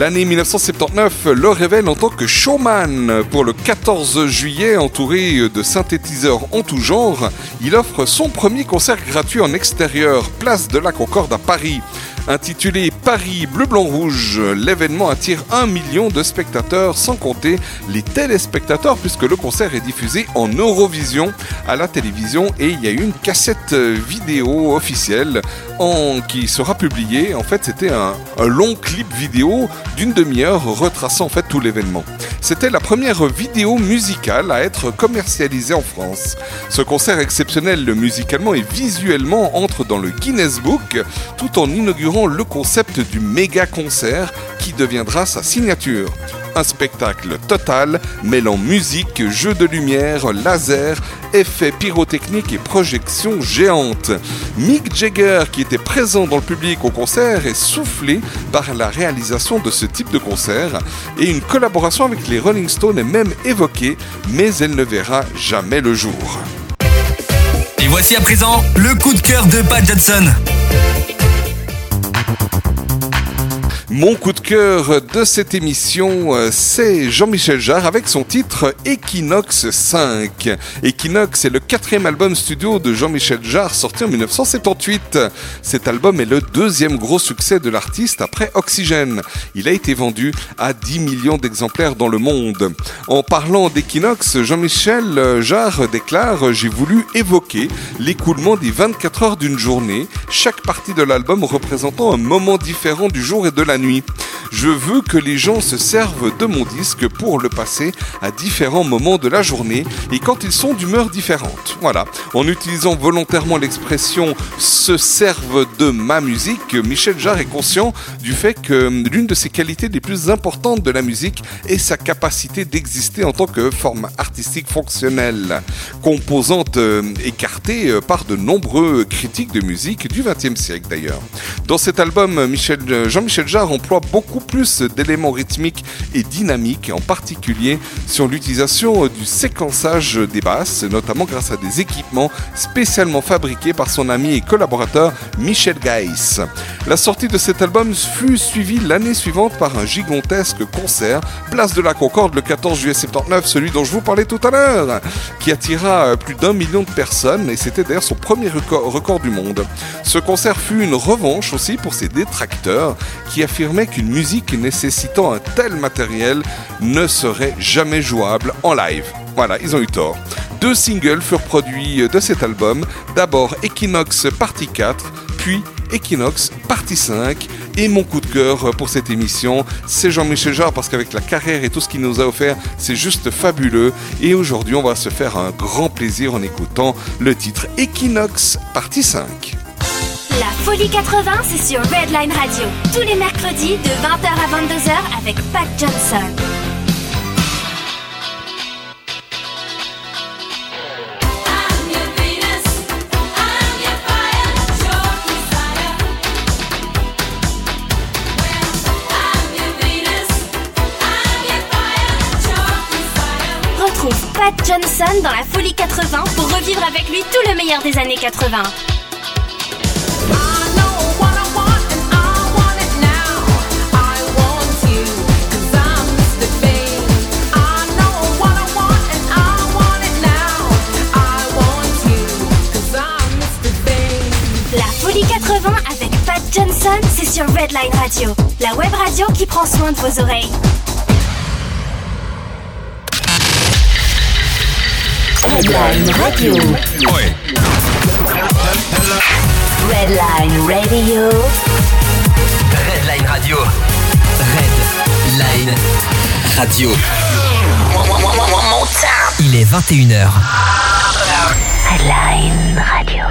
L'année 1979 le révèle en tant que showman. Pour le 14 juillet, entouré de synthétiseurs en tout genre, il offre son premier concert gratuit en extérieur, place de la Concorde à Paris. Intitulé Paris Bleu Blanc Rouge, l'événement attire un million de spectateurs, sans compter les téléspectateurs, puisque le concert est diffusé en Eurovision à la télévision et il y a une cassette vidéo officielle qui sera publiée. En fait, c'était un, un long clip vidéo d'une demi-heure retraçant en fait tout l'événement. C'était la première vidéo musicale à être commercialisée en France. Ce concert exceptionnel musicalement et visuellement entre dans le Guinness Book tout en inaugurant le concept du méga concert qui deviendra sa signature. Un spectacle total mêlant musique, jeux de lumière, laser, effets pyrotechniques et projections géantes. Mick Jagger, qui était présent dans le public au concert, est soufflé par la réalisation de ce type de concert et une collaboration avec les Rolling Stones est même évoquée, mais elle ne verra jamais le jour. Et voici à présent le coup de cœur de Pat Johnson. Mon coup de cœur de cette émission, euh, c'est Jean-Michel Jarre avec son titre Equinox 5. Equinox est le quatrième album studio de Jean-Michel Jarre sorti en 1978. Cet album est le deuxième gros succès de l'artiste après Oxygène. Il a été vendu à 10 millions d'exemplaires dans le monde. En parlant d'Equinox, Jean-Michel Jarre déclare J'ai voulu évoquer l'écoulement des 24 heures d'une journée, chaque partie de l'album représentant un moment différent du jour et de la nuit. Je veux que les gens se servent de mon disque pour le passer à différents moments de la journée et quand ils sont d'humeur différente. Voilà. En utilisant volontairement l'expression se servent de ma musique, Michel Jarre est conscient du fait que l'une de ses qualités les plus importantes de la musique est sa capacité d'exister en tant que forme artistique fonctionnelle, composante euh, écartée euh, par de nombreux critiques de musique du XXe siècle d'ailleurs. Dans cet album, euh, Jean-Michel Emploie beaucoup plus d'éléments rythmiques et dynamiques, en particulier sur l'utilisation du séquençage des basses, notamment grâce à des équipements spécialement fabriqués par son ami et collaborateur Michel Geiss. La sortie de cet album fut suivie l'année suivante par un gigantesque concert, place de la Concorde le 14 juillet 79, celui dont je vous parlais tout à l'heure, qui attira plus d'un million de personnes et c'était d'ailleurs son premier record, record du monde. Ce concert fut une revanche aussi pour ses détracteurs qui qu'une musique nécessitant un tel matériel ne serait jamais jouable en live. Voilà, ils ont eu tort. Deux singles furent produits de cet album, d'abord Equinox Partie 4, puis Equinox Partie 5. Et mon coup de cœur pour cette émission, c'est Jean-Michel Jarre parce qu'avec la carrière et tout ce qu'il nous a offert, c'est juste fabuleux. Et aujourd'hui, on va se faire un grand plaisir en écoutant le titre Equinox Partie 5. La Folie 80, c'est sur Redline Radio. Tous les mercredis de 20h à 22h avec Pat Johnson. Retrouve Pat Johnson dans la Folie 80 pour revivre avec lui tout le meilleur des années 80. Johnson, c'est sur Redline Radio, la web radio qui prend soin de vos oreilles. Redline Radio. Redline Radio. Redline Radio. Redline Radio. Il est 21h. Redline Radio.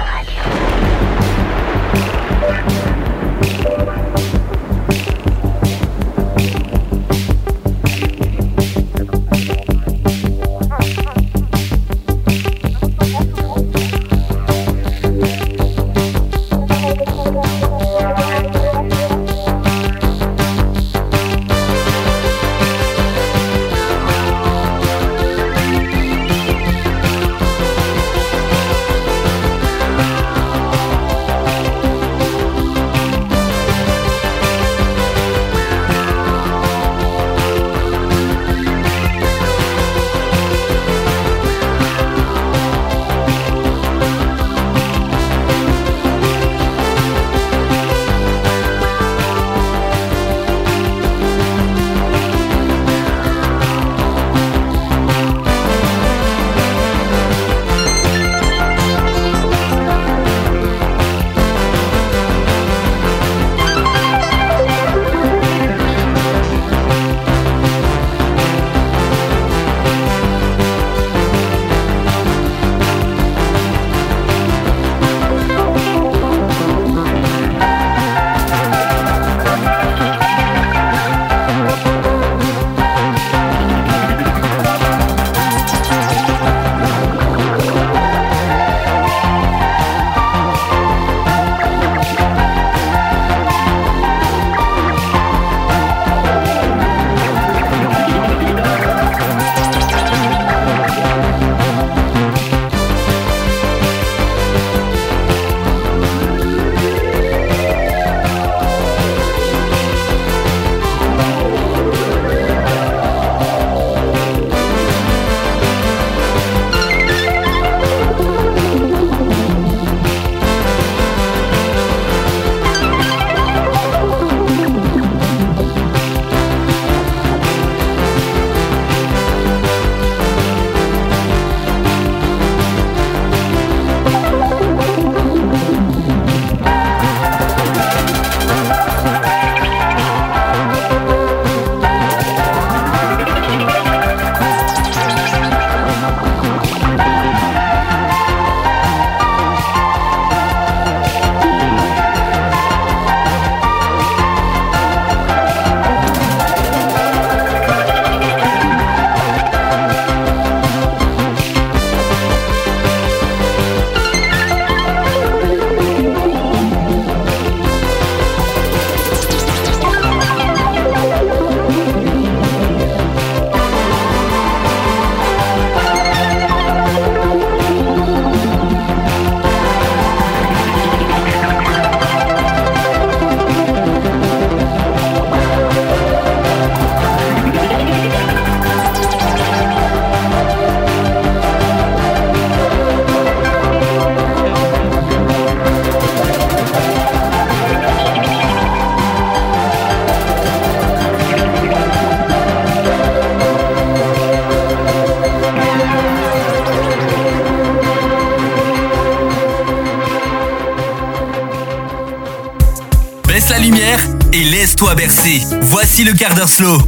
Voici le quart d'heure slow.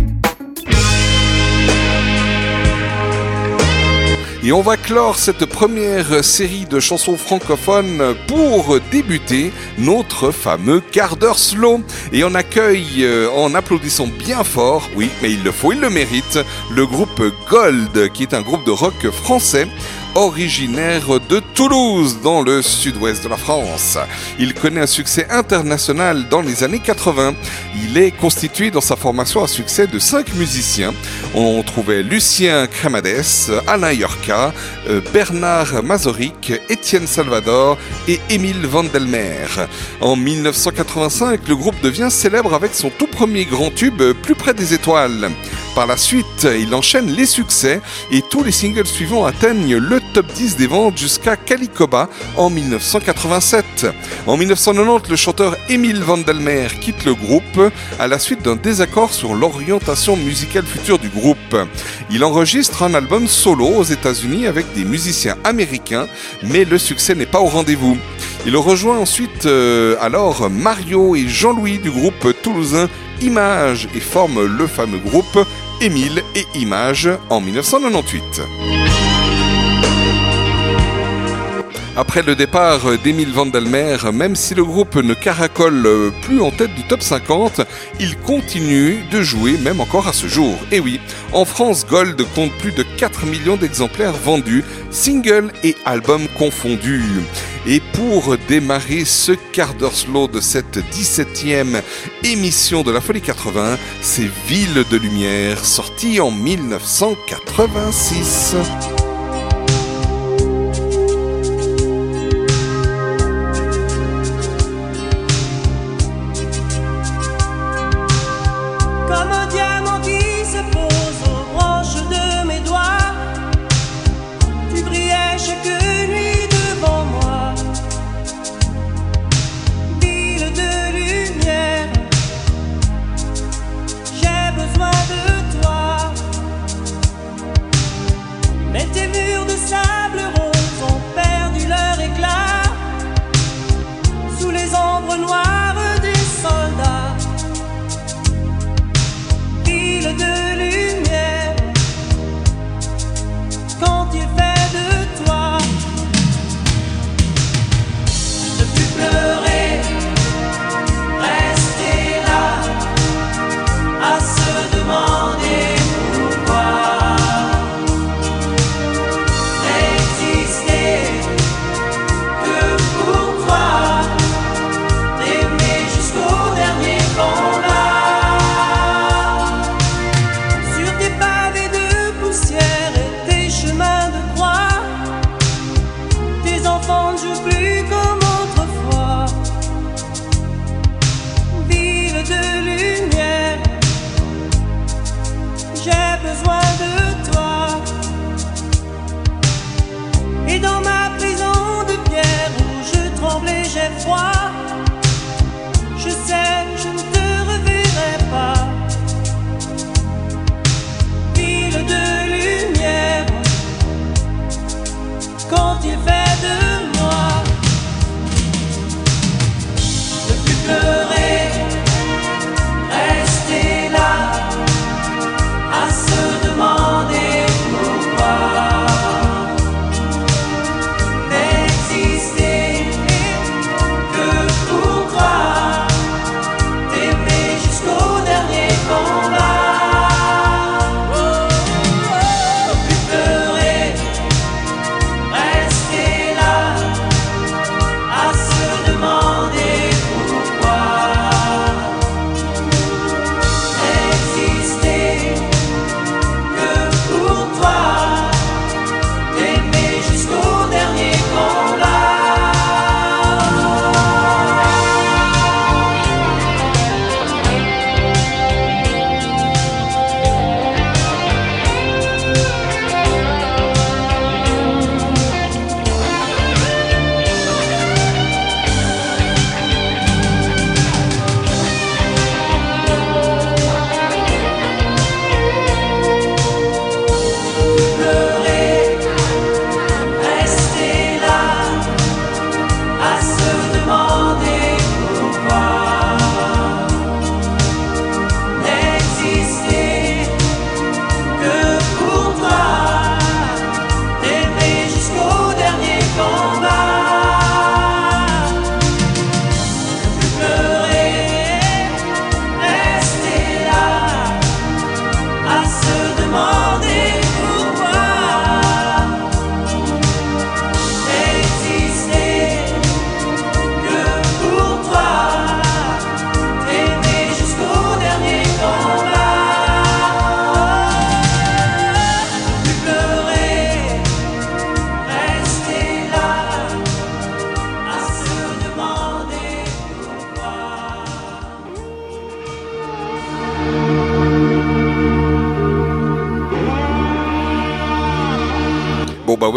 Et on va clore cette première série de chansons francophones pour débuter notre fameux quart d'heure slow. Et on accueille euh, en applaudissant bien fort, oui, mais il le faut, il le mérite, le groupe Gold, qui est un groupe de rock français originaire de Toulouse, dans le sud-ouest de la France. Il connaît un succès international dans les années 80. Il est constitué dans sa formation à succès de cinq musiciens. On trouvait Lucien Cremades, Alain Yorka, euh, Bernard Mazoric, Étienne Salvador et Émile Vandelmer. En 1985, le groupe devient célèbre avec son tout premier grand tube, Plus près des étoiles. Par la suite, il enchaîne les succès et tous les singles suivants atteignent le top 10 des ventes jusqu'à Calicoba en 1987. En 1990, le chanteur Émile Vandelmer quitte le groupe à la suite d'un désaccord sur l'orientation musicale future du groupe. Il enregistre un album solo aux États-Unis avec des musiciens américains, mais le succès n'est pas au rendez-vous. Il rejoint ensuite euh, alors Mario et Jean-Louis du groupe toulousain Image et forme le fameux groupe Émile et Image en 1998. Après le départ d'Émile Vandelmer, même si le groupe ne caracole plus en tête du top 50, il continue de jouer même encore à ce jour. Et oui, en France, Gold compte plus de 4 millions d'exemplaires vendus, singles et albums confondus. Et pour démarrer ce quart d'heure slow de cette 17e émission de la Folie 80, c'est Ville de Lumière, sorti en 1986.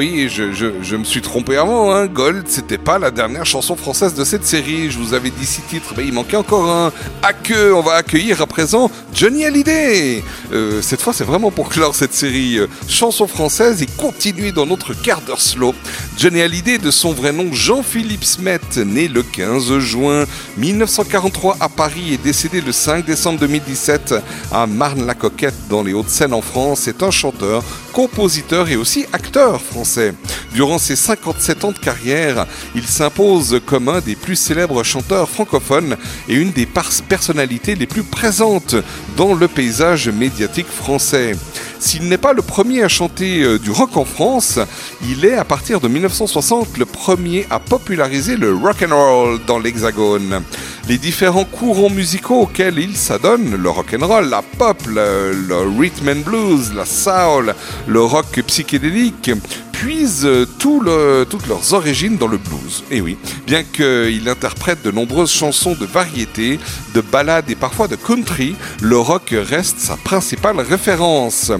Oui, je, me suis trompé avant. Hein. Gold, c'était pas la dernière chanson française de cette série. Je vous avais dit six titres, mais il manquait encore un. À que on va accueillir à présent Johnny Hallyday. Euh, cette fois, c'est vraiment pour clore cette série euh, chansons françaises et continuer dans notre quart d'heure slow. Johnny Hallyday, de son vrai nom Jean-Philippe Smet, né le 15 juin 1943 à Paris et décédé le 5 décembre 2017 à Marne-la-Coquette dans les Hauts-de-Seine en France, est un chanteur, compositeur et aussi acteur français. Durant ses 57 ans de carrière, il s'impose comme un des plus célèbres chanteurs francophones et une des personnalités les plus présentes dans le paysage médiatique français. S'il n'est pas le premier à chanter euh, du rock en France, il est à partir de 1960 le premier à populariser le rock and roll dans l'Hexagone. Les différents courants musicaux auxquels il s'adonne, le rock and roll, la pop, le, le rhythm and blues, la soul, le rock psychédélique, puisent euh, toutes leurs origines dans le blues. Et oui, bien qu'il interprète de nombreuses chansons de variété, de ballades et parfois de country, le rock reste sa principale référence.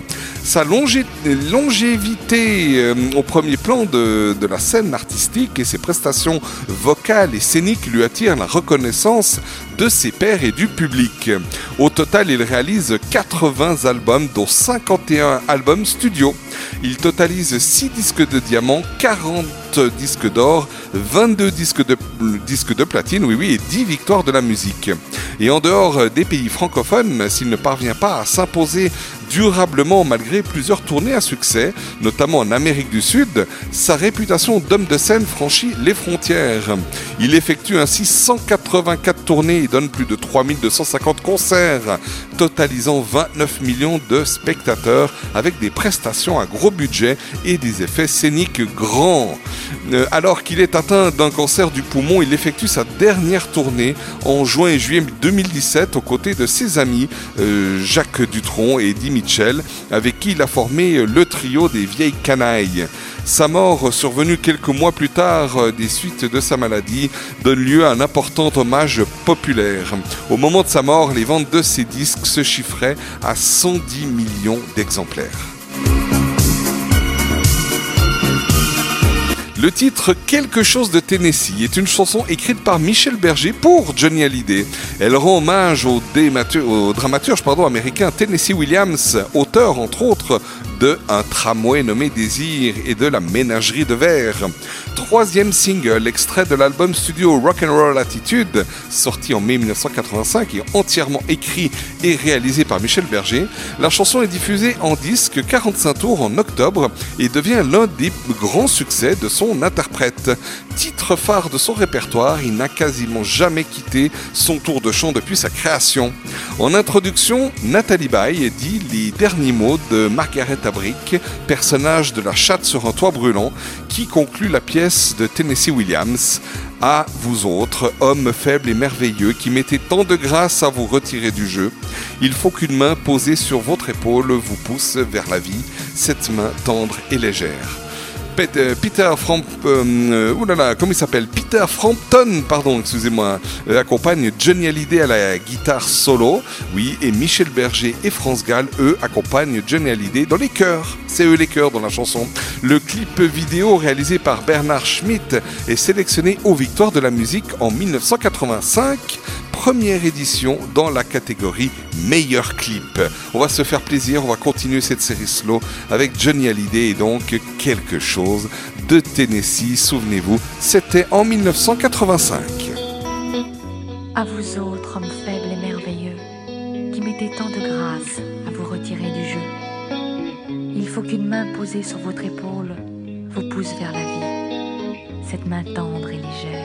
Sa longé- longévité euh, au premier plan de la scène artistique et ses prestations vocales et scéniques lui attirent la reconnaissance de ses pairs et du public. Au total, il réalise 80 albums, dont 51 albums studio. Il totalise 6 disques de diamant, 40 disques d'or, 22 disques de, disques de platine, oui oui, et 10 victoires de la musique. Et en dehors des pays francophones, s'il ne parvient pas à s'imposer durablement malgré plusieurs tournées à succès, notamment en Amérique du Sud, sa réputation d'homme de scène franchit les frontières. Il effectue ainsi 184 tournées et donne plus de 3250 concerts, totalisant 29 millions de spectateurs avec des prestations à gros budget et des effets scéniques grands. Euh, alors qu'il est atteint d'un cancer du poumon, il effectue sa dernière tournée en juin et juillet 2017 aux côtés de ses amis euh, Jacques Dutronc et Eddie Mitchell, avec qui il a formé euh, le trio des vieilles canailles. Sa mort, survenue quelques mois plus tard des suites de sa maladie, donne lieu à un important hommage populaire. Au moment de sa mort, les ventes de ses disques se chiffraient à 110 millions d'exemplaires. Le titre Quelque chose de Tennessee est une chanson écrite par Michel Berger pour Johnny Hallyday. Elle rend hommage au, dramaturge pardon, américain Tennessee Williams, auteur entre autres de Un tramway nommé Désir et de La ménagerie de verre. Troisième single, extrait de l'album studio Rock'n'Roll Attitude, sorti en mai 1985 et entièrement écrit et réalisé par Michel Berger. La chanson est diffusée en disque 45 tours en octobre et devient l'un des grands succès de son interprète. Titre phare de son répertoire, il n'a quasiment jamais quitté son tour de chant depuis sa création. En introduction, Nathalie Baye dit les derniers mots de Margaret Personnage de la chatte sur un toit brûlant, qui conclut la pièce de Tennessee Williams. À vous autres, hommes faibles et merveilleux, qui mettez tant de grâce à vous retirer du jeu, il faut qu'une main posée sur votre épaule vous pousse vers la vie, cette main tendre et légère. Peter Frampton, pardon, excusez-moi, euh, accompagne Johnny Hallyday à la guitare solo, oui, et Michel Berger et France Gall, eux, accompagnent Johnny Hallyday dans les chœurs. C'est eux les chœurs dans la chanson. Le clip vidéo réalisé par Bernard Schmitt est sélectionné aux Victoires de la musique en 1985 première édition dans la catégorie meilleur clip. On va se faire plaisir, on va continuer cette série slow avec Johnny Hallyday et donc quelque chose de Tennessee. Souvenez-vous, c'était en 1985. À vous autres, hommes faibles et merveilleux, qui mettez tant de grâce à vous retirer du jeu. Il faut qu'une main posée sur votre épaule vous pousse vers la vie, cette main tendre et légère.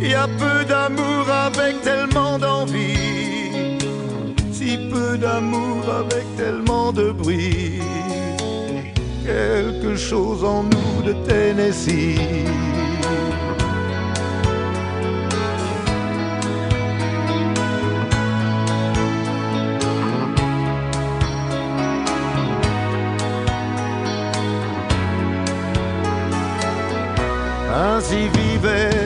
Il y a peu d'amour avec tellement d'envie, si peu d'amour avec tellement de bruit. quelque chose en nous de Tennessee. Ainsi vivait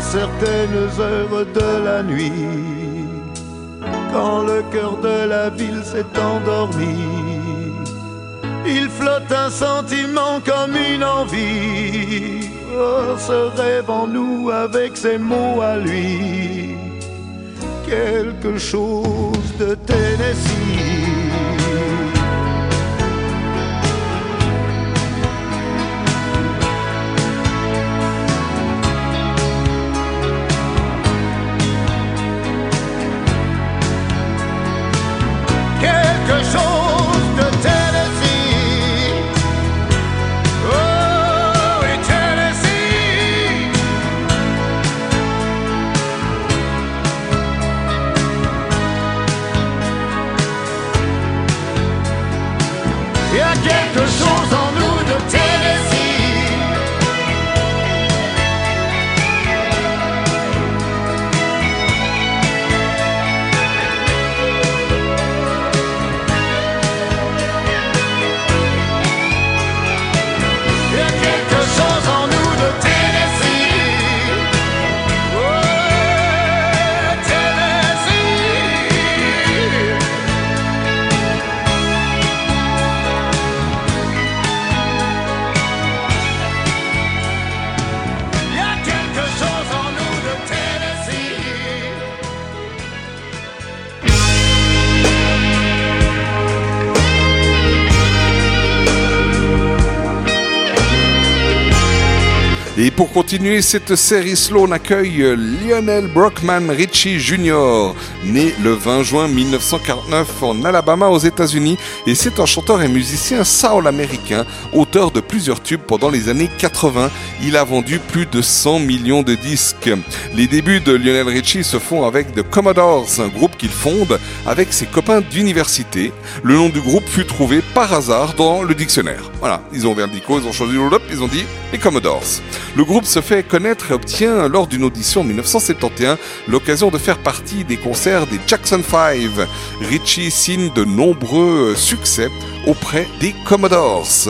Certaines heures de la nuit, quand le cœur de la ville s'est endormi, il flotte un sentiment comme une envie. Oh, ce rêve en nous avec ses mots à lui, quelque chose de Tennessee. Quelque Et pour continuer cette série slow, accueille Lionel Brockman Richie Jr., né le 20 juin 1949 en Alabama aux États-Unis, et c'est un chanteur et musicien soul américain, auteur de plusieurs tubes pendant les années 80. Il a vendu plus de 100 millions de disques. Les débuts de Lionel Richie se font avec The Commodores, un groupe qu'il fonde avec ses copains d'université. Le nom du groupe fut trouvé par hasard dans le dictionnaire. Voilà, ils ont ouvert le dico, ils ont changé le ils ont dit les Commodores. Le groupe se fait connaître et obtient lors d'une audition en 1971 l'occasion de faire partie des concerts des Jackson 5. Richie signe de nombreux succès auprès des Commodores.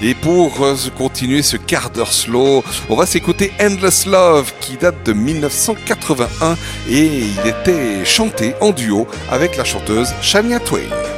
Et pour euh, continuer ce quart d'heure slow, on va s'écouter Endless Love qui date de 1981 et il était chanté en duo avec la chanteuse Shania Twain.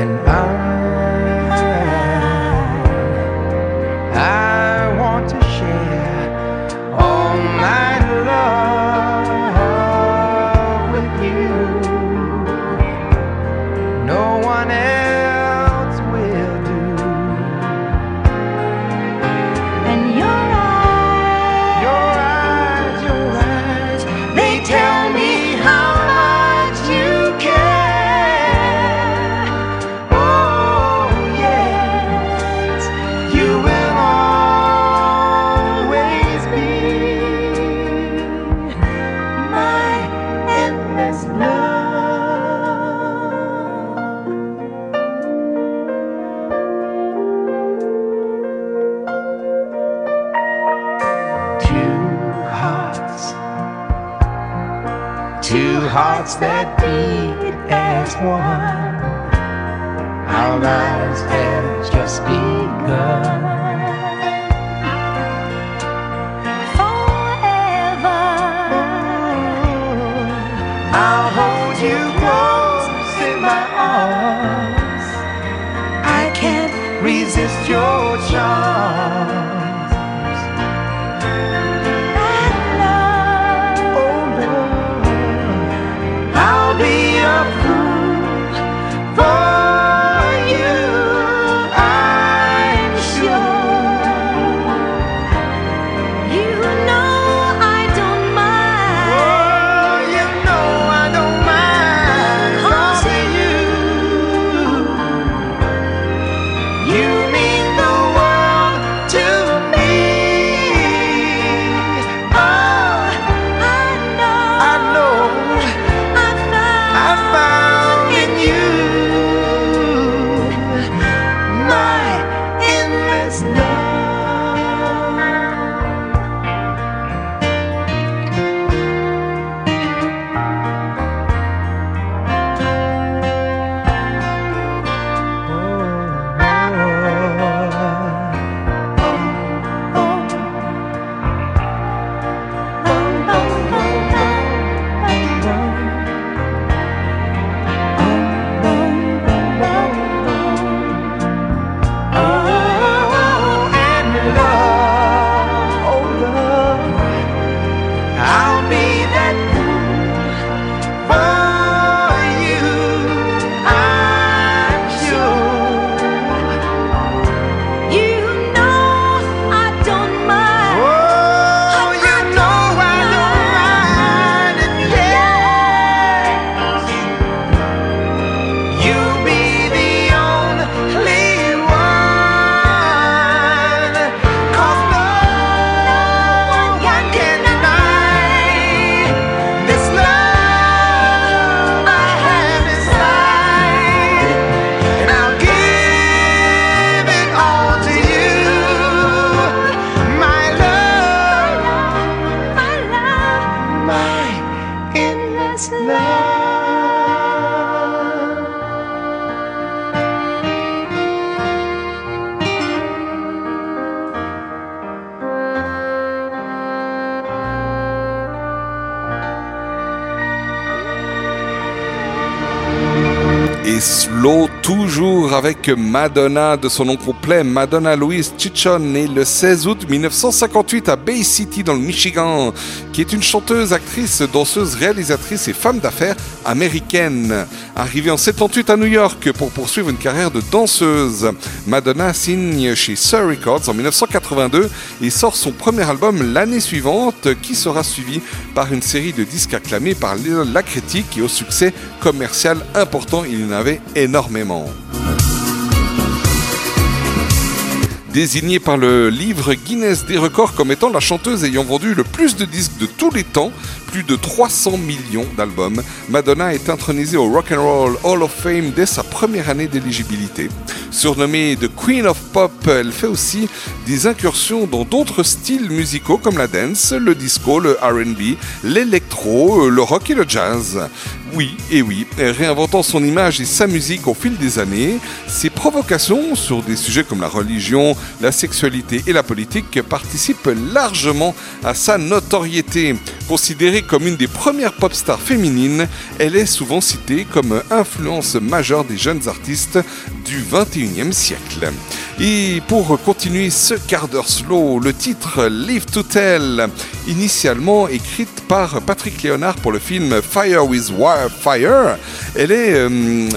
And I, as avec Madonna de son nom complet, Madonna Louise Chichon, née le 16 août 1958 à Bay City dans le Michigan, qui est une chanteuse, actrice, danseuse, réalisatrice et femme d'affaires américaine. Arrivée en 78 à New York pour poursuivre une carrière de danseuse, Madonna signe chez Sir Records en 1982 et sort son premier album l'année suivante, qui sera suivi par une série de disques acclamés par la critique et au succès commercial important. Il y en avait énormément. Désignée par le livre Guinness des records comme étant la chanteuse ayant vendu le plus de disques de tous les temps, plus de 300 millions d'albums, Madonna est intronisée au Rock and Roll Hall of Fame dès sa première année d'éligibilité. Surnommée The Queen of Pop, elle fait aussi des incursions dans d'autres styles musicaux comme la dance, le disco, le R&B, l'électro, le rock et le jazz. Oui, et oui, réinventant son image et sa musique au fil des années, ses provocations sur des sujets comme la religion, la sexualité et la politique participent largement à sa notoriété. Considérée comme une des premières pop stars féminines, elle est souvent citée comme influence majeure des jeunes artistes du 21e siècle. Et pour continuer ce quart d'heure slow, le titre Live to Tell, initialement écrite par Patrick Léonard pour le film Fire with Fire, elle est euh,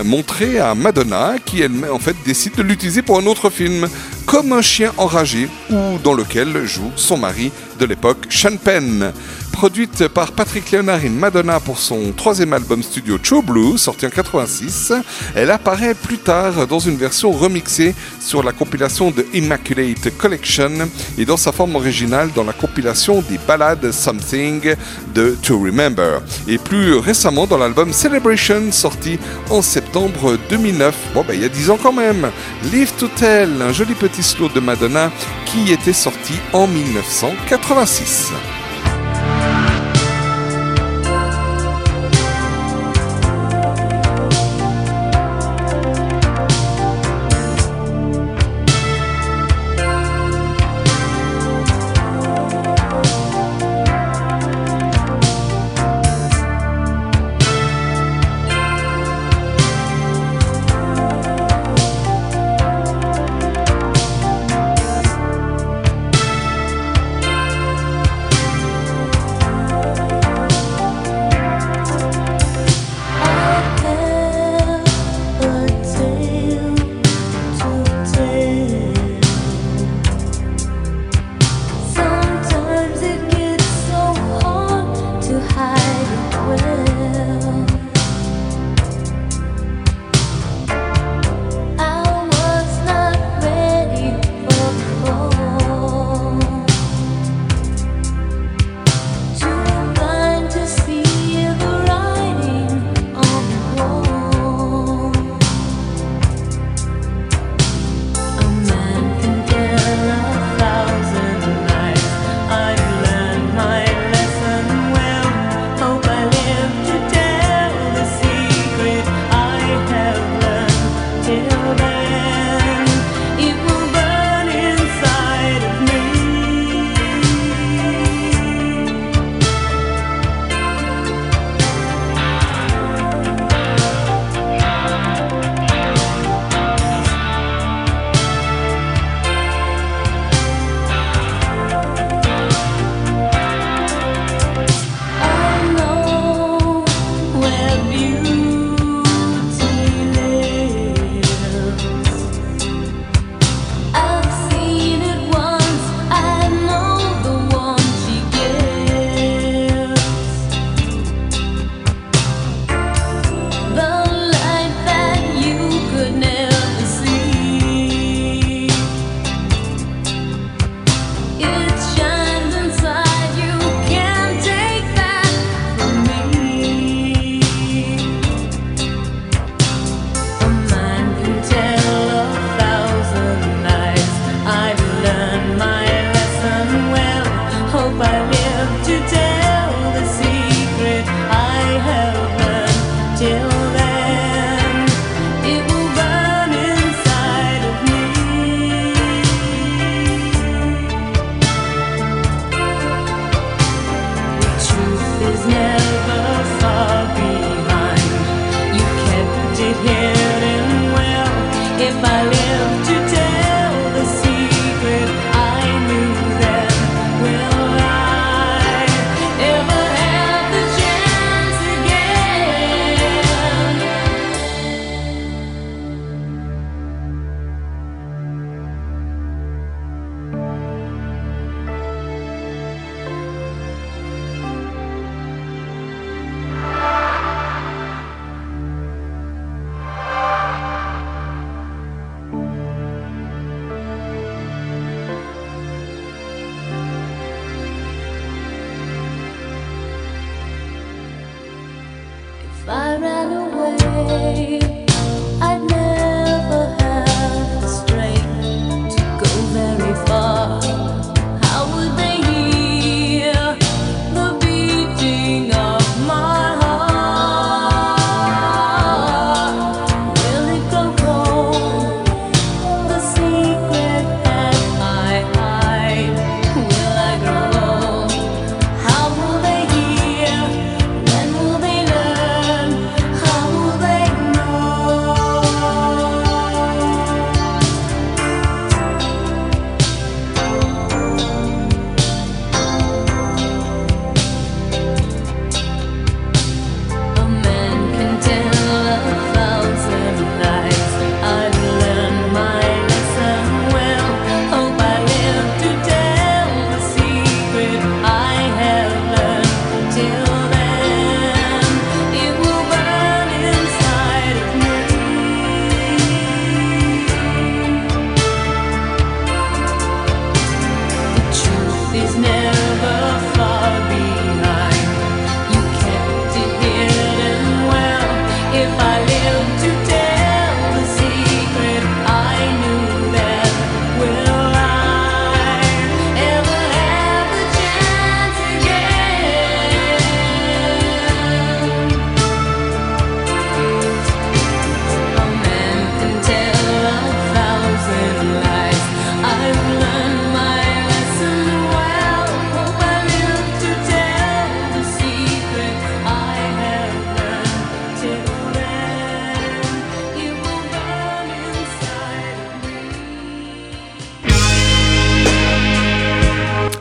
montrée à Madonna qui elle en fait décide de l'utiliser pour un autre film, comme un chien enragé, ou dans lequel joue son mari de l'époque, Sean Penn. Produite par Patrick Léonard et Madonna pour son troisième album studio True Blue, sorti en 86, elle apparaît plus tard dans une version remixée sur la compilation de Immaculate Collection et dans sa forme originale dans la compilation des ballades Something de To Remember. Et plus récemment dans l'album Celebration, sorti en septembre 2009. Bon, ben il y a 10 ans quand même. Live to Tell, un joli petit slow de Madonna qui était sorti en 1986.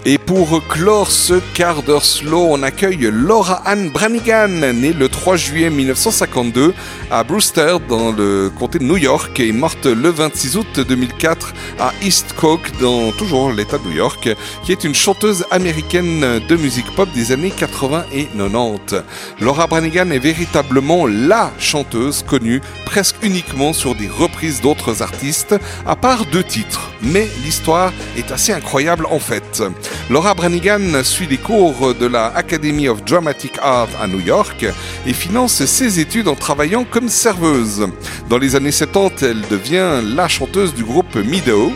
Et pour clore ce quart d'heure slow, on accueille Laura Ann Branigan, née le 3 juillet 1952 à Brewster dans le comté de New York et morte le 26 août 2004 à East Coke dans toujours l'État de New York, qui est une chanteuse américaine de musique pop des années 80 et 90. Laura Branigan est véritablement LA chanteuse connue presque uniquement sur des reprises d'autres artistes, à part deux titres. Mais l'histoire est assez incroyable en fait. Branigan suit les cours de la Academy of Dramatic Art à New York et finance ses études en travaillant comme serveuse. Dans les années 70, elle devient la chanteuse du groupe Meadow.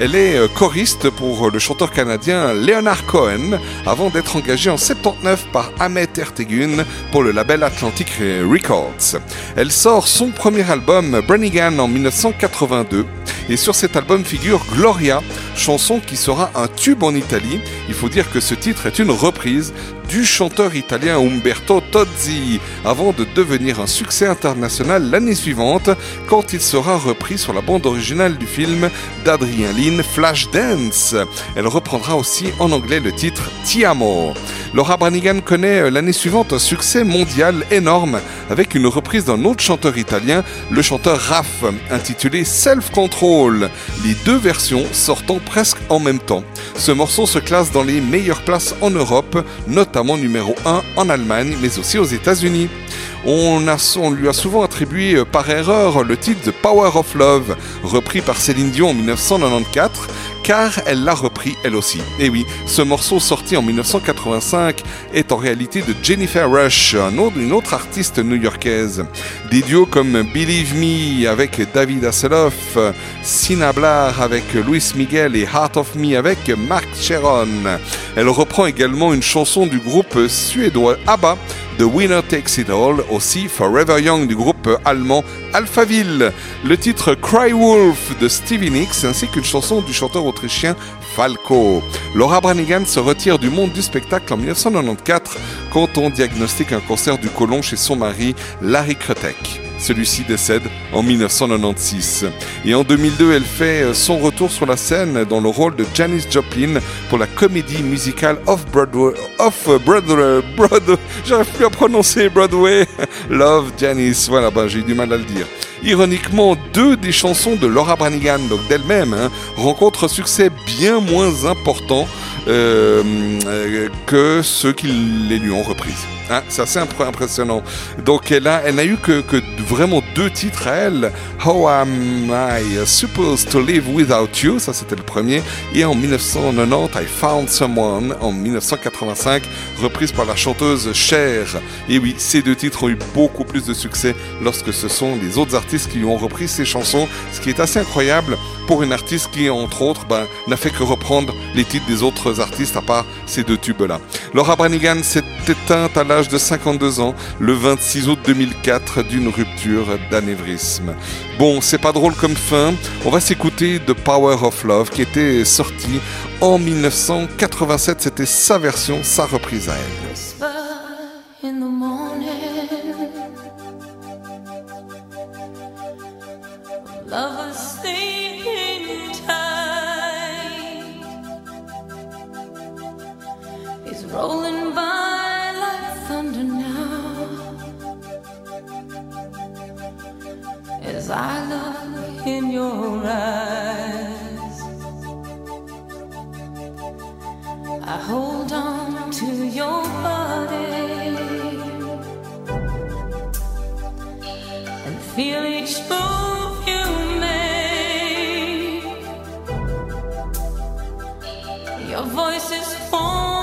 Elle est euh, choriste pour le chanteur canadien Leonard Cohen avant d'être engagée en 79 par Ahmet Ertegun pour le label Atlantic Records. Elle sort son premier album Branigan en 1982 et sur cet album figure Gloria, chanson qui sera un tube en Italie. Il faut dire que ce titre est une reprise du chanteur italien Umberto Tozzi avant de devenir un succès international l'année suivante quand il sera repris sur la bande originale du film d'Adrien Lin Flashdance. Elle reprendra aussi en anglais le titre Ti Amo. Laura Branigan connaît euh, l'année suivante un succès mondial énorme avec une reprise d'un autre chanteur italien, le chanteur Raff, intitulé Self Control, les deux versions sortant presque en même temps. Ce morceau se classe dans les meilleures places en Europe, notamment numéro 1 en Allemagne, mais aussi aux États-Unis. On, a, on lui a souvent attribué euh, par erreur le titre The Power of Love, repris par Céline Dion en 1994, car elle l'a repris elle aussi. Et oui, ce morceau sorti en 1985 est en réalité de Jennifer Rush, une autre artiste new-yorkaise. Des duos comme Believe Me avec David Hasselhoff, Sina Blar avec Luis Miguel et Heart of Me avec Mark Sharon. Elle reprend également une chanson du groupe suédois ABBA, The Winner Takes It All, aussi Forever Young du groupe allemand Alphaville, le titre Cry Wolf de Stevie Nicks ainsi qu'une chanson du chanteur autrichien Falco. Laura Branigan se retire du monde du spectacle en 1994 quand on diagnostique un cancer du côlon chez son mari Larry Kretek. Celui-ci décède en 1996. Et en 2002, elle fait euh, son retour sur la scène dans le rôle de Janis Joplin pour la comédie musicale Off Broadway. Off Broadway. Broadway J'arrive plus à prononcer Broadway. Love Janis. Voilà, ben, j'ai eu du mal à le dire. Ironiquement, deux des chansons de Laura Branigan, donc d'elle-même, hein, rencontrent un succès bien moins important euh, euh, que ceux qui les lui ont reprises. Hein, c'est assez impr- impressionnant. Donc elle elle n'a eu que, vraiment deux titres à elle. How am I supposed to live without you Ça c'était le premier. Et en 1990, I Found Someone en 1985, reprise par la chanteuse Cher. Et oui, ces deux titres ont eu beaucoup plus de succès lorsque ce sont les autres artistes qui ont repris ces chansons, ce qui est assez incroyable pour une artiste qui, entre autres, ben, n'a fait que reprendre les titres des autres artistes à part ces deux tubes-là. Laura Branigan s'est éteinte à de 52 ans le 26 août 2004 d'une rupture d'anévrisme. Bon, c'est pas drôle comme fin. On va s'écouter The Power of Love qui était sorti en 1987. C'était sa version, sa reprise à elle. As I look in your eyes, I hold on to your body and feel each move you make. Your voice is warm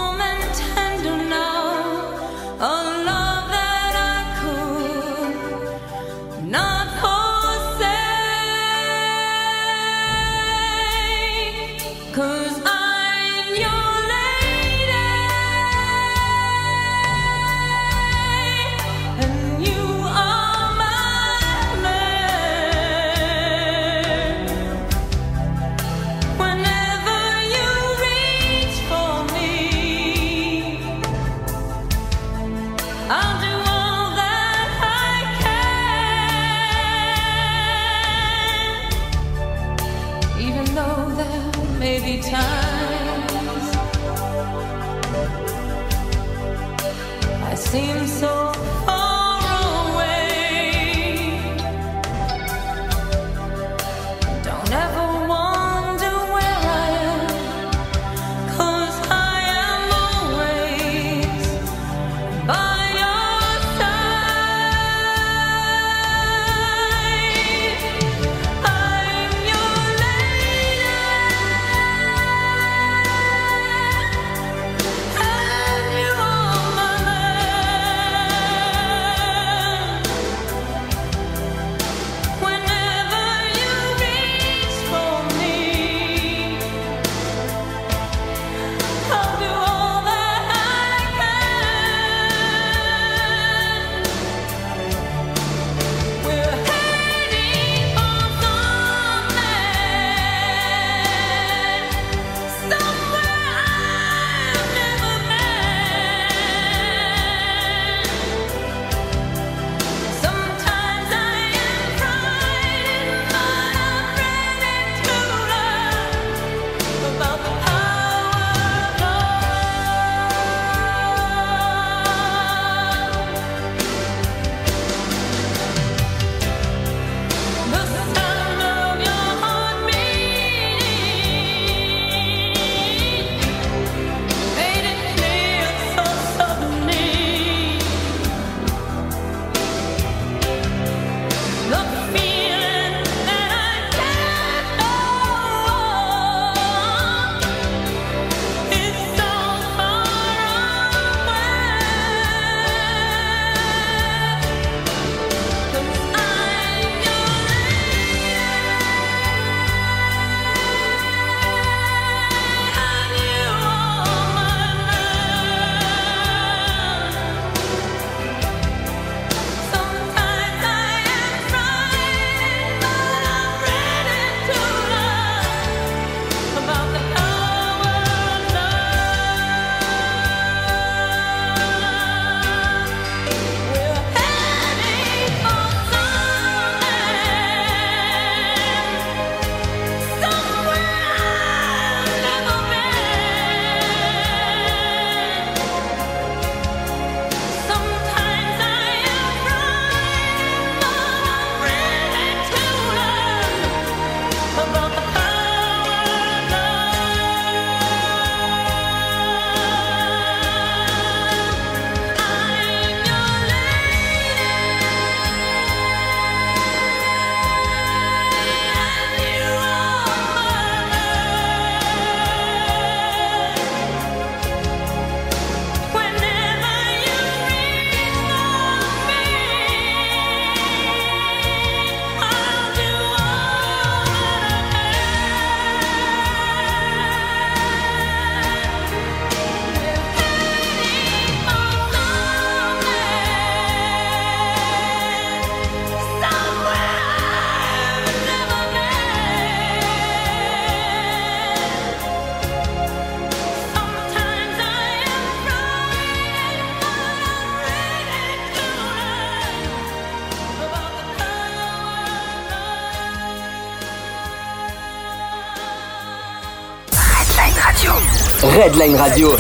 Redline Radio.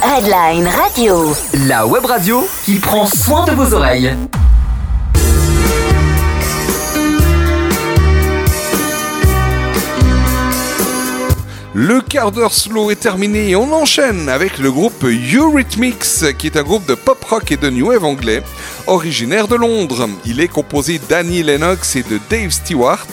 Redline Radio. La web radio qui prend soin de vos oreilles. Le quart d'heure slow est terminé et on enchaîne avec le groupe Eurythmics, qui est un groupe de pop rock et de new wave anglais, originaire de Londres. Il est composé d'Annie Lennox et de Dave Stewart,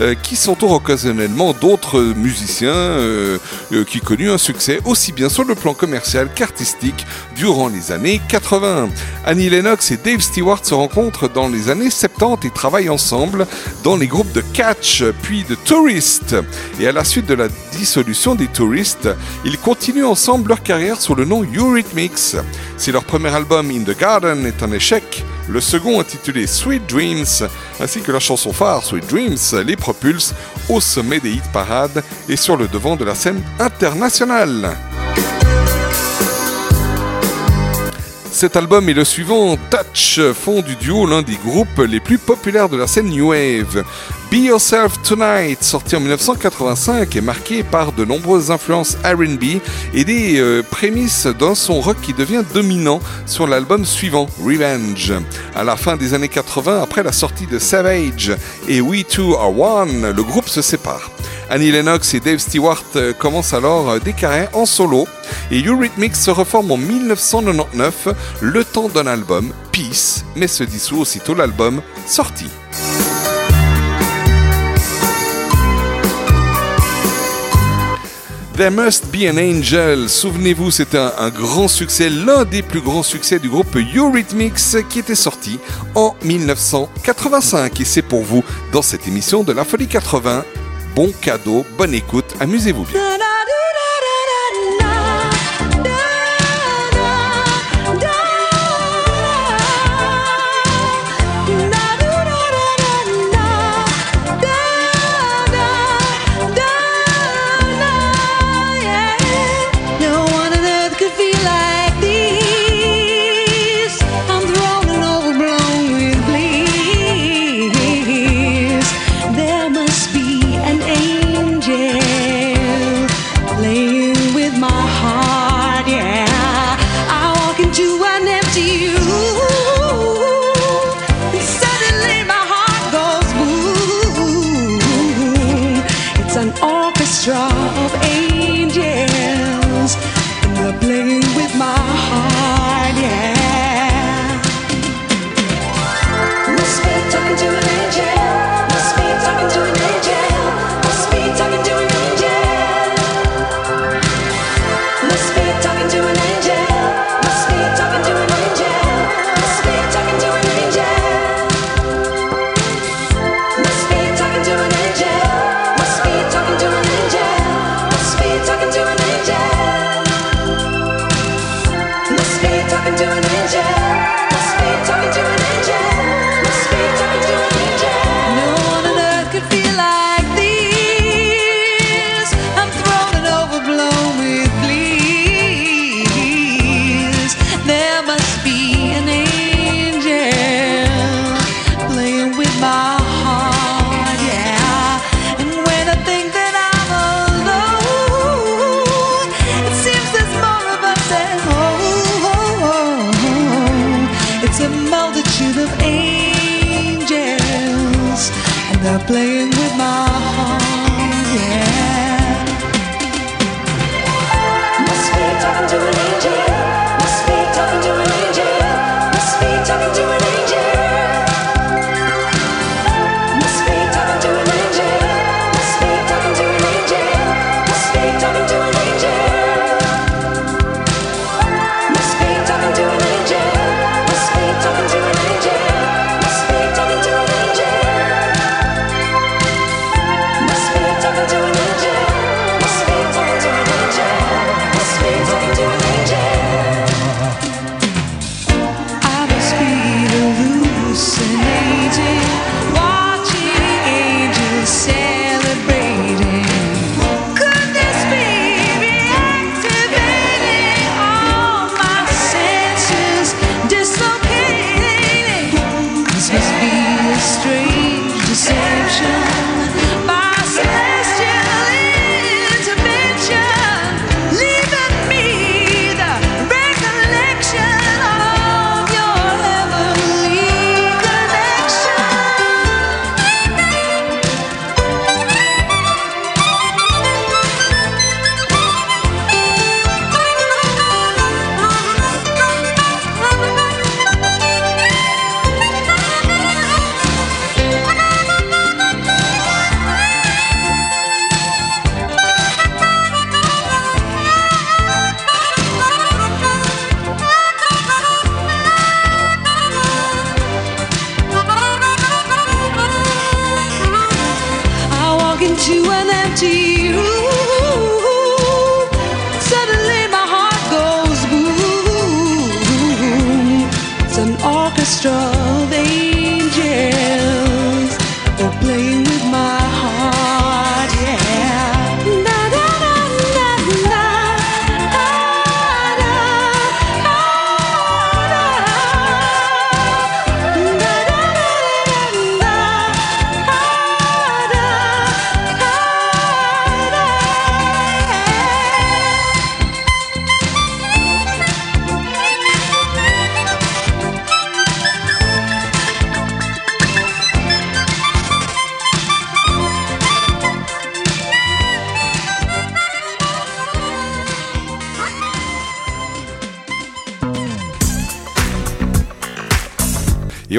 euh, qui s'entourent occasionnellement d'autres musiciens euh, euh, qui connurent un succès aussi bien sur le plan commercial qu'artistique durant les années 80. Annie Lennox et Dave Stewart se rencontrent dans les années 70 et travaillent ensemble dans les groupes de Catch puis de Tourist. Et à la suite de la dissolution des Touristes, ils continuent ensemble leur carrière sous le nom Eurythmics. Si leur premier album In the Garden est un échec, le second intitulé Sweet Dreams, ainsi que la chanson phare Sweet Dreams, les propulse au sommet des hit parades et sur le devant de la scène internationale. Cet album et le suivant, Touch, font du duo l'un des groupes les plus populaires de la scène New Wave. Be Yourself Tonight, sorti en 1985, est marqué par de nombreuses influences RB et des euh, prémices d'un son rock qui devient dominant sur l'album suivant, Revenge. À la fin des années 80, après la sortie de Savage et We Two Are One, le groupe se sépare. Annie Lennox et Dave Stewart euh, commencent alors euh, des carrières en solo et Eurythmics se reforme en 1999, le temps d'un album, Peace, mais se dissout aussitôt l'album sorti. There Must Be an Angel. Souvenez-vous, un, un grand succès, l'un des plus grands succès du groupe Eurythmics qui était sorti en 1985. Et c'est pour vous dans cette émission de la Folie 80. Bon cadeau, bonne écoute, amusez-vous bien.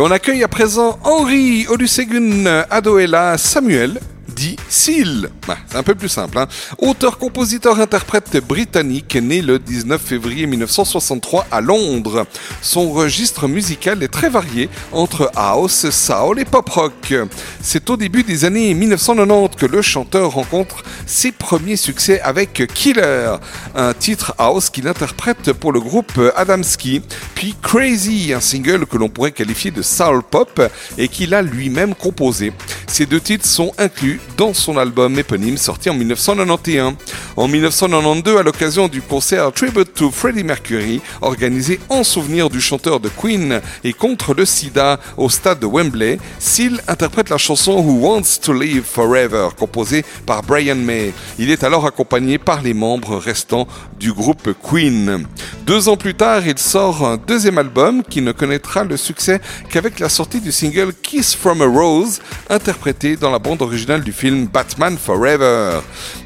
On accueille à présent Henri Olusegun Adoela Samuel, dit Seal. Bah, c'est un peu plus simple. Hein. Auteur, compositeur, interprète britannique, né le 19 février 1963 à Londres. Son registre musical est très varié entre house, soul et pop rock. C'est au début des années 1990 que le chanteur rencontre ses premiers succès avec Killer, un titre house qu'il interprète pour le groupe Adamski, puis Crazy, un single que l'on pourrait qualifier de soul pop et qu'il a lui-même composé. Ces deux titres sont inclus dans son album éponyme sorti en 1991. En 1992, à l'occasion du concert Tribute to Freddie Mercury, organisé en souvenir du chanteur de Queen et contre le sida au stade de Wembley, Seal interprète la chanson Who Wants to Live Forever, composée par Brian May. Il est alors accompagné par les membres restants du groupe Queen. Deux ans plus tard, il sort un deuxième album qui ne connaîtra le succès qu'avec la sortie du single Kiss from a Rose, interprété dans la bande originale du film Batman Forever.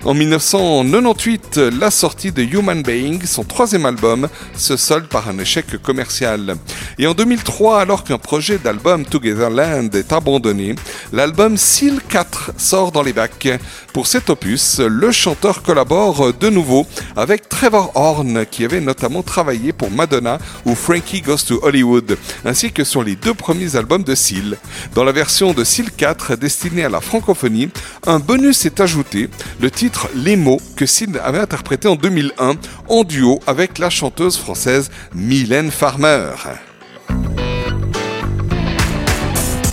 En 1998, la sortie de Human Being, son troisième album, se solde par un échec commercial. Et en 2003, alors qu'un projet d'album Togetherland est abandonné, l'album Seal 4 sort dans les bacs. Pour cet opus, le chanteur collabore de nouveau avec Trevor Horn, qui avait notamment travaillé pour Madonna ou Frankie Goes to Hollywood, ainsi que sur les deux premiers albums de Seal. Dans la version de Seal 4 destinée à la francophonie, bonus est ajouté, le titre Les mots que Seal avait interprété en 2001 en duo avec la chanteuse française Mylène Farmer.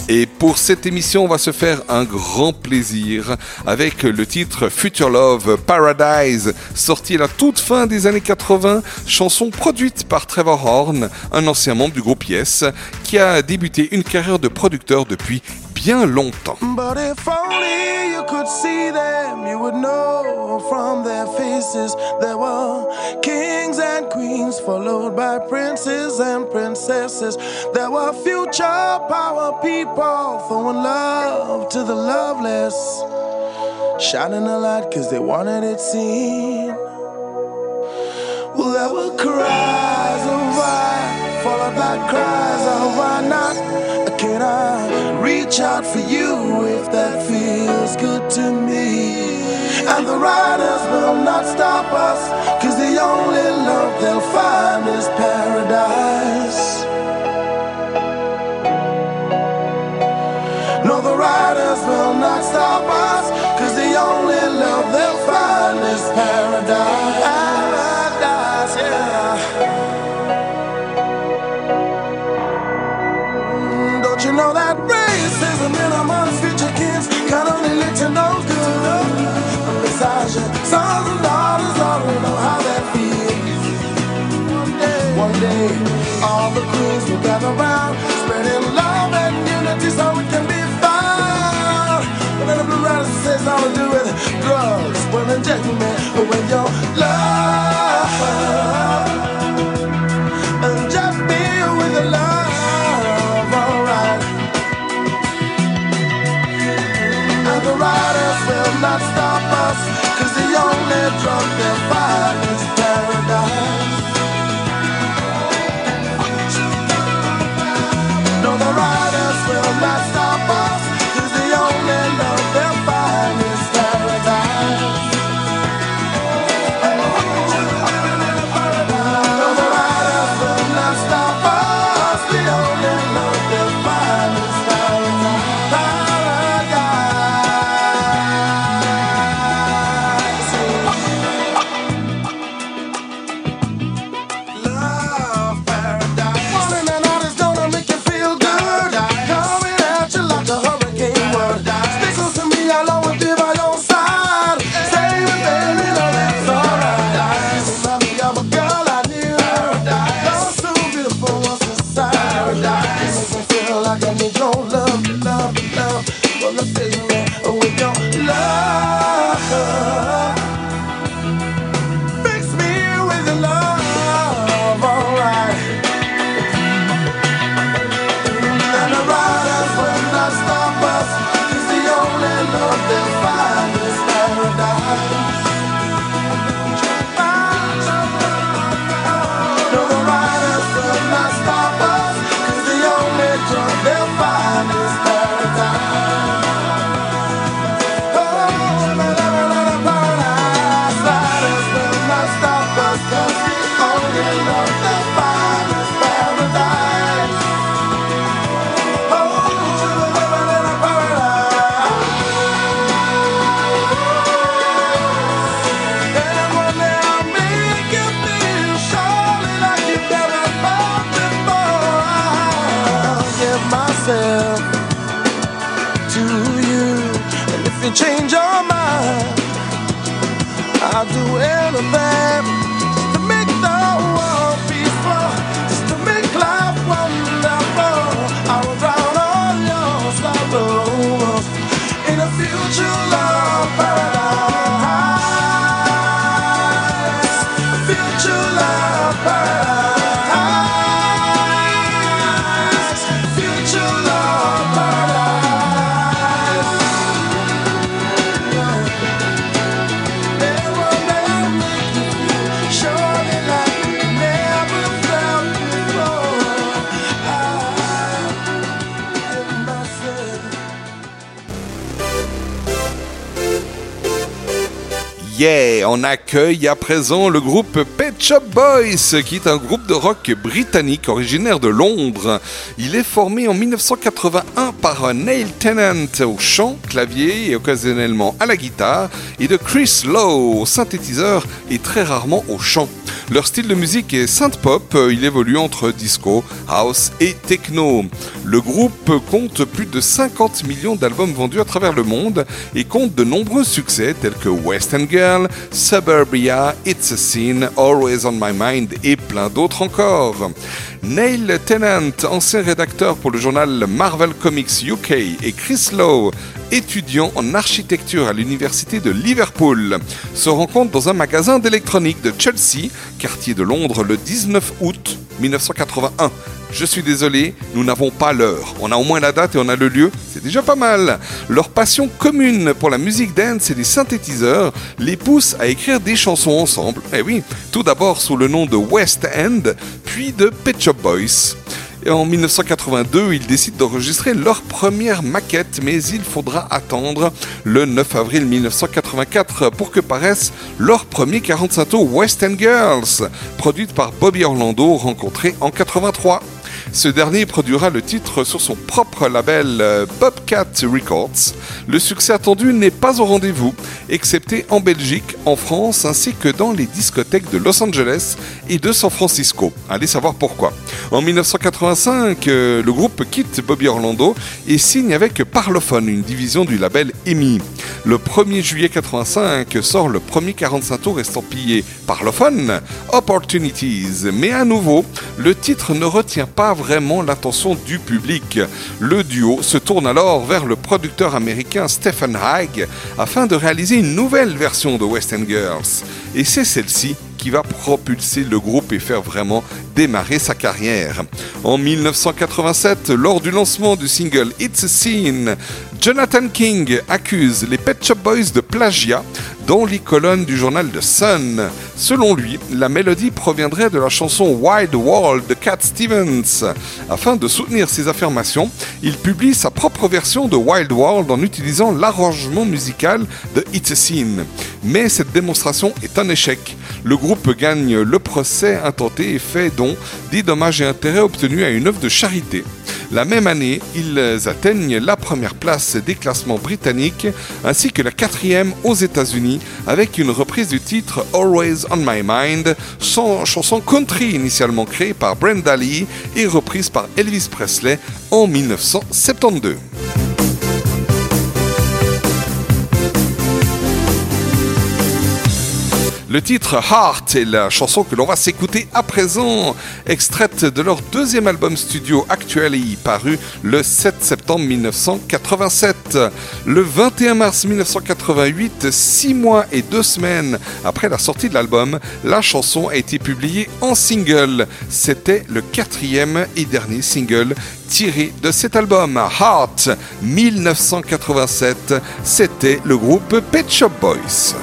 Et pour cette émission, on va se faire un grand plaisir avec le titre Future Love Paradise, sorti à la toute fin des années 80, chanson produite par Trevor Horn, un ancien membre du groupe Yes, qui a débuté une carrière de producteur depuis bien longtemps. But if only you could see them, you would know from their faces there were kings and queens, followed by princes and princesses. There were future power people throwing love to the loveless, shining a light because they wanted it seen. Well, there were cries of why, followed by cries of why not. Can I reach out for you if that feels good to me? And the riders will not stop us, cause the only love they'll find is paradise. No, the riders will not stop us, cause the only love they'll find is paradise. Don't you know that lead to no good? Besides your sons and daughters know how that feels. One day, one day, all the will gather round, spreading love and unity so it can be. But then the blue rider says all to do with drugs, women, gentlemen, with your love. Not stop us, cause the only drug they'll find accueille à présent le groupe Pet Shop Boys, qui est un groupe de rock britannique originaire de Londres. Il est formé en 1981 par Neil Tennant au chant, clavier et occasionnellement à la guitare, et de Chris Lowe au synthétiseur et très rarement au chant. Leur style de musique est synth-pop, il évolue entre disco, house et techno. Le groupe compte plus de 50 millions d'albums vendus à travers le monde et compte de nombreux succès tels que West End Girl, Suburbia, It's a Scene, Always on My Mind et plein d'autres encore. Neil Tennant, ancien rédacteur pour le journal Marvel Comics UK et Chris Lowe, étudiant en architecture à l'université de Liverpool, se rencontrent dans un magasin d'électronique de Chelsea, quartier de Londres, le 19 août 1981. Je suis désolé, nous n'avons pas l'heure. On a au moins la date et on a le lieu, c'est déjà pas mal. Leur passion commune pour la musique dance et les synthétiseurs les pousse à écrire des chansons ensemble. Eh oui, tout d'abord sous le nom de West End, puis de Pet Shop Boys. Et en 1982, ils décident d'enregistrer leur première maquette, mais il faudra attendre le 9 avril 1984 pour que paraisse leur premier 45 tours West End Girls, produite par Bobby Orlando, rencontré en 83. Ce dernier produira le titre sur son propre label euh, Bobcat Records. Le succès attendu n'est pas au rendez-vous, excepté en Belgique, en France ainsi que dans les discothèques de Los Angeles et de San Francisco. Allez savoir pourquoi. En 1985, euh, le groupe quitte Bobby Orlando et signe avec Parlophone, une division du label EMI. Le 1er juillet 85 sort le premier 45 tours estampillé Parlophone, Opportunities. Mais à nouveau, le titre ne retient pas vraiment l'attention du public. Le duo se tourne alors vers le producteur américain Stephen Haig afin de réaliser une nouvelle version de West End Girls. Et c'est celle-ci qui va propulser le groupe et faire vraiment démarrer sa carrière. En 1987, lors du lancement du single It's a Scene, Jonathan King accuse les Pet Shop Boys de plagiat dans les colonnes du journal The Sun. Selon lui, la mélodie proviendrait de la chanson Wild World de Cat Stevens. Afin de soutenir ses affirmations, il publie sa propre version de Wild World en utilisant l'arrangement musical de It's a Scene. Mais cette démonstration est un échec. Le groupe gagne le procès intenté et fait des dommages et intérêts obtenus à une œuvre de charité. La même année, ils atteignent la première place des classements britanniques ainsi que la quatrième aux États-Unis avec une reprise du titre Always on My Mind, son chanson country initialement créée par Brenda Lee et reprise par Elvis Presley en 1972. Le titre Heart est la chanson que l'on va s'écouter à présent, extraite de leur deuxième album studio Actually, paru le 7 septembre 1987. Le 21 mars 1988, six mois et deux semaines après la sortie de l'album, la chanson a été publiée en single. C'était le quatrième et dernier single tiré de cet album, Heart 1987. C'était le groupe Pet Shop Boys.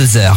22h.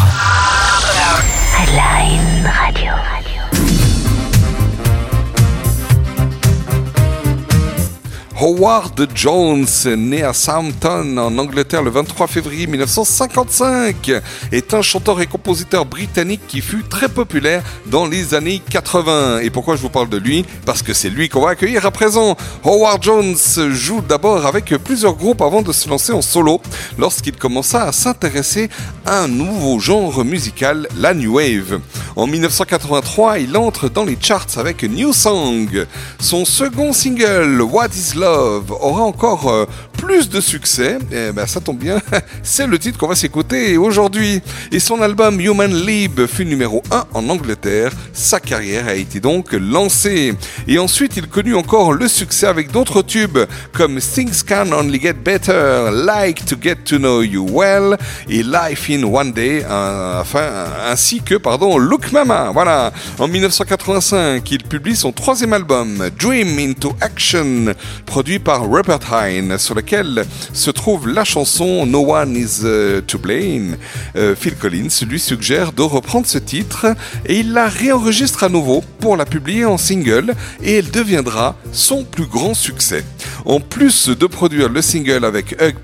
Howard Jones, né à Southampton en Angleterre le 23 février 1955, est un chanteur et compositeur britannique qui fut très populaire dans les années 80. Et pourquoi je vous parle de lui? Parce que c'est lui qu'on va accueillir à présent. Howard Jones joue d'abord avec plusieurs groupes avant de se lancer en solo lorsqu'il commença à s'intéresser à un nouveau genre musical, la New Wave. En 1983, il entre dans les charts avec New Song. Son second single, What is Love, aura encore euh, plus de succès. Et ben, ça tombe bien, c'est le titre qu'on va s'écouter aujourd'hui. Et son album Human Lib fut numéro 1 en Angleterre. Sa carrière a été donc lancée. Et ensuite, il connut encore le succès avec d'autres tubes comme Things Can Only Get Better, Like to Get to Know You Well et Life in One Day, enfin, ainsi que pardon, Look Mama. Voilà. En 1985, il publie son troisième album, Dream into Action, produit par Rupert Hine, sur lequel se trouve la chanson No One Is euh, to Blame. Euh, Phil Collins lui suggère de reprendre ce titre et il la réenregistre à nouveau pour la publier en single et elle deviendra son plus grand succès. En plus de produire le single avec Hug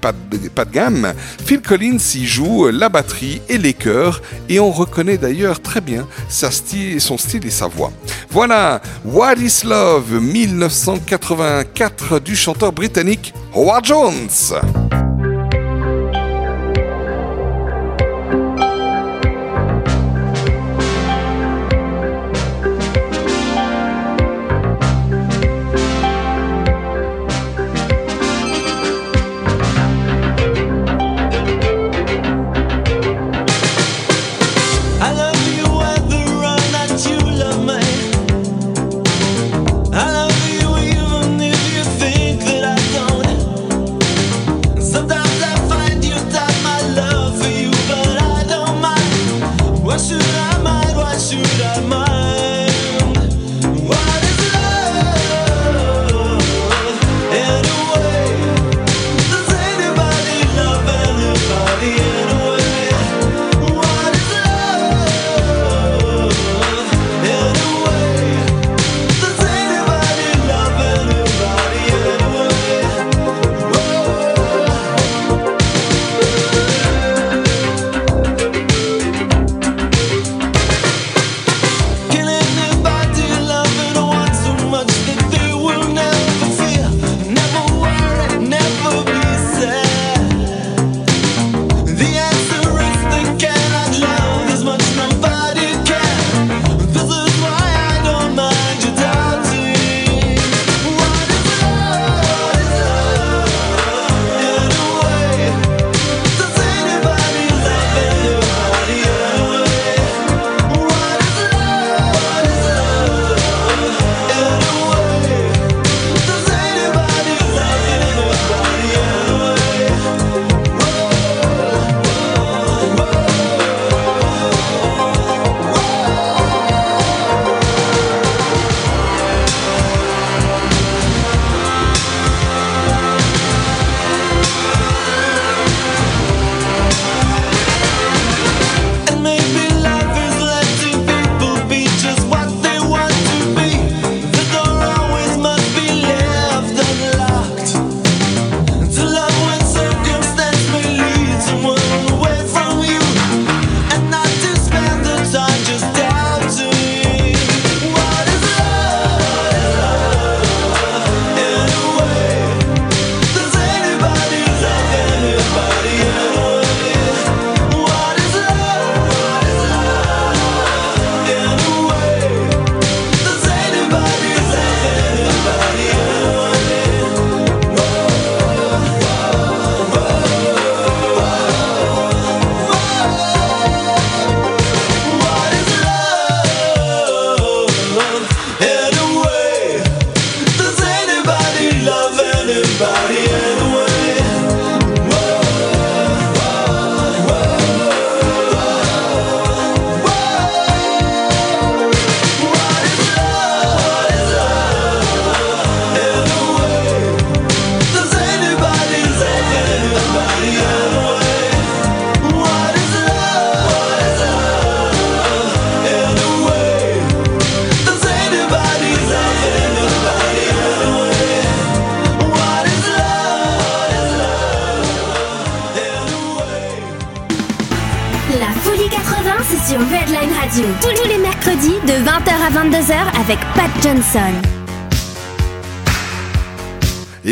pas gamme, Phil Collins y joue la batterie et les chœurs et on reconnaît d'ailleurs très bien sa style, son style et sa voix. Voilà, What is Love 1984 du chanteur britannique Howard Jones.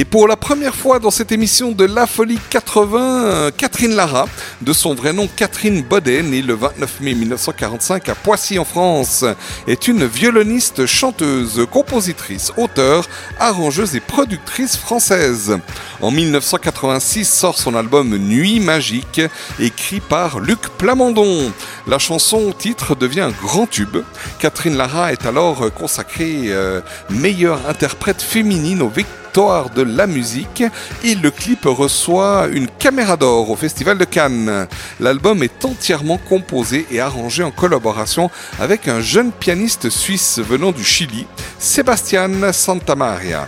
Pour la première fois dans cette émission de La Folie 80, euh, Catherine Lara, de son vrai nom Catherine Baudet, née le 29 mai 1945 à Poissy en France, est une violoniste, chanteuse, compositrice, auteure, arrangeuse et productrice française. En 1986 sort son album Nuit magique, écrit par Luc Plamondon. La chanson titre devient un grand tube. Catherine Lara est alors consacrée euh, meilleure interprète féminine au de la musique et le clip reçoit une caméra d'or au Festival de Cannes. L'album est entièrement composé et arrangé en collaboration avec un jeune pianiste suisse venant du Chili, Sébastien Santamaria.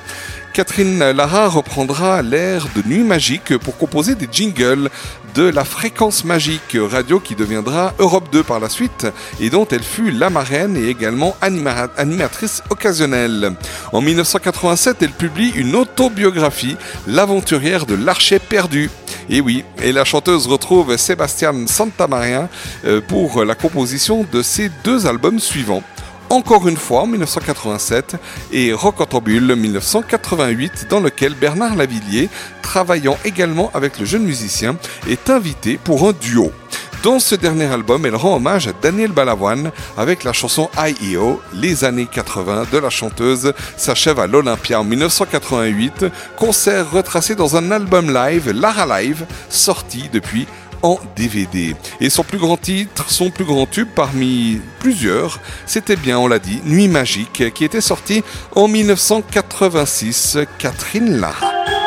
Catherine Lara reprendra l'air de Nuit Magique pour composer des jingles de la fréquence magique radio qui deviendra Europe 2 par la suite et dont elle fut la marraine et également anima- animatrice occasionnelle. En 1987, elle publie une autobiographie, L'aventurière de l'archer perdu. Et oui, et la chanteuse retrouve Sébastien Santamaria euh, pour la composition de ses deux albums suivants. Encore une fois en 1987 et Rocantambule 1988 dans lequel Bernard Lavillier, travaillant également avec le jeune musicien, est invité pour un duo. Dans ce dernier album, elle rend hommage à Daniel Balavoine avec la chanson IEO. Les années 80 de la chanteuse s'achèvent à l'Olympia en 1988, concert retracé dans un album live, Lara Live, sorti depuis en DVD. Et son plus grand titre, son plus grand tube parmi plusieurs, c'était bien, on l'a dit, Nuit Magique, qui était sorti en 1986, Catherine Lara.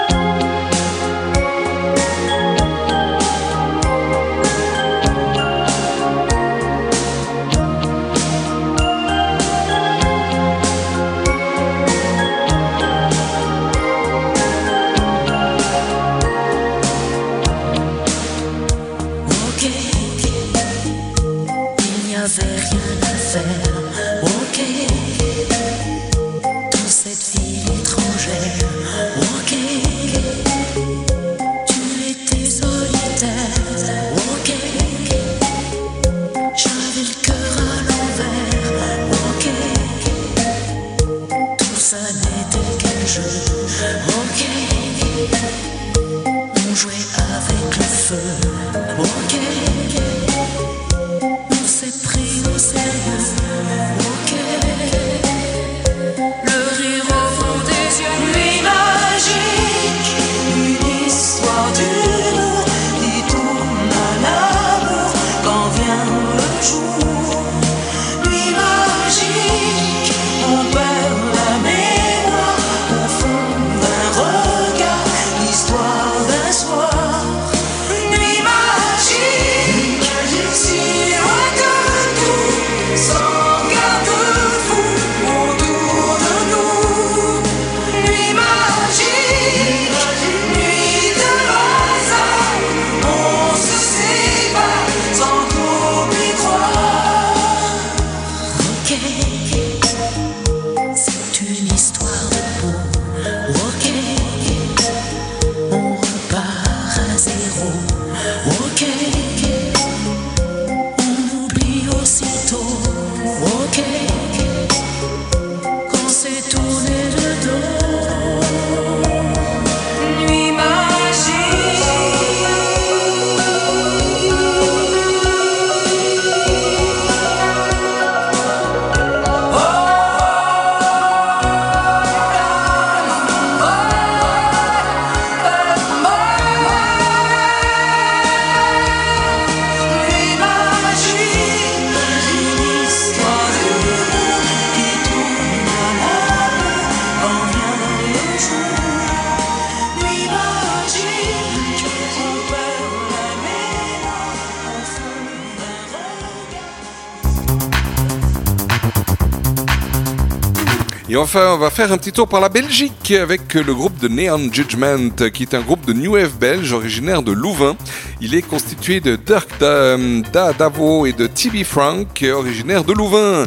Enfin, on va faire un petit tour par la Belgique avec le groupe de Neon Judgment, qui est un groupe de New Wave belge originaire de Louvain. Il est constitué de Dirk Da- Davo et de Tibi Frank, originaire de Louvain.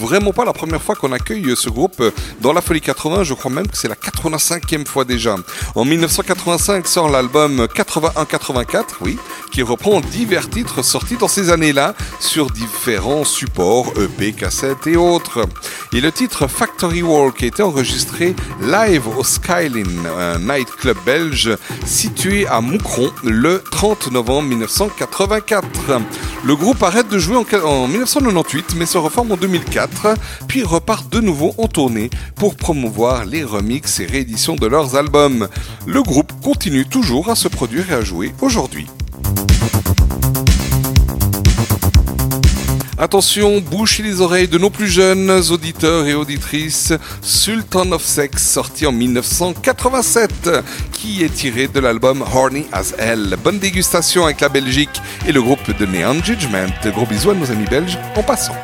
Vraiment pas la première fois qu'on accueille ce groupe dans la Folie 80. Je crois même que c'est la 85e fois déjà. En 1985 sort l'album 81-84, oui, qui reprend divers titres sortis dans ces années-là sur différents supports, EP, cassettes et autres. Et le titre Factory Walk a été enregistré live au Skyline, un nightclub belge situé à Moucron le 30 novembre 1984. Le groupe arrête de jouer en, en 1998 mais se reforme en 2004, puis repart de nouveau en tournée pour promouvoir les remixes et rééditions de leurs albums. Le groupe continue toujours à se produire et à jouer aujourd'hui. Attention, bouchez les oreilles de nos plus jeunes auditeurs et auditrices. Sultan of Sex, sorti en 1987, qui est tiré de l'album Horny as Hell? Bonne dégustation avec la Belgique et le groupe de Neon Judgment. Gros bisous à nos amis belges en passant.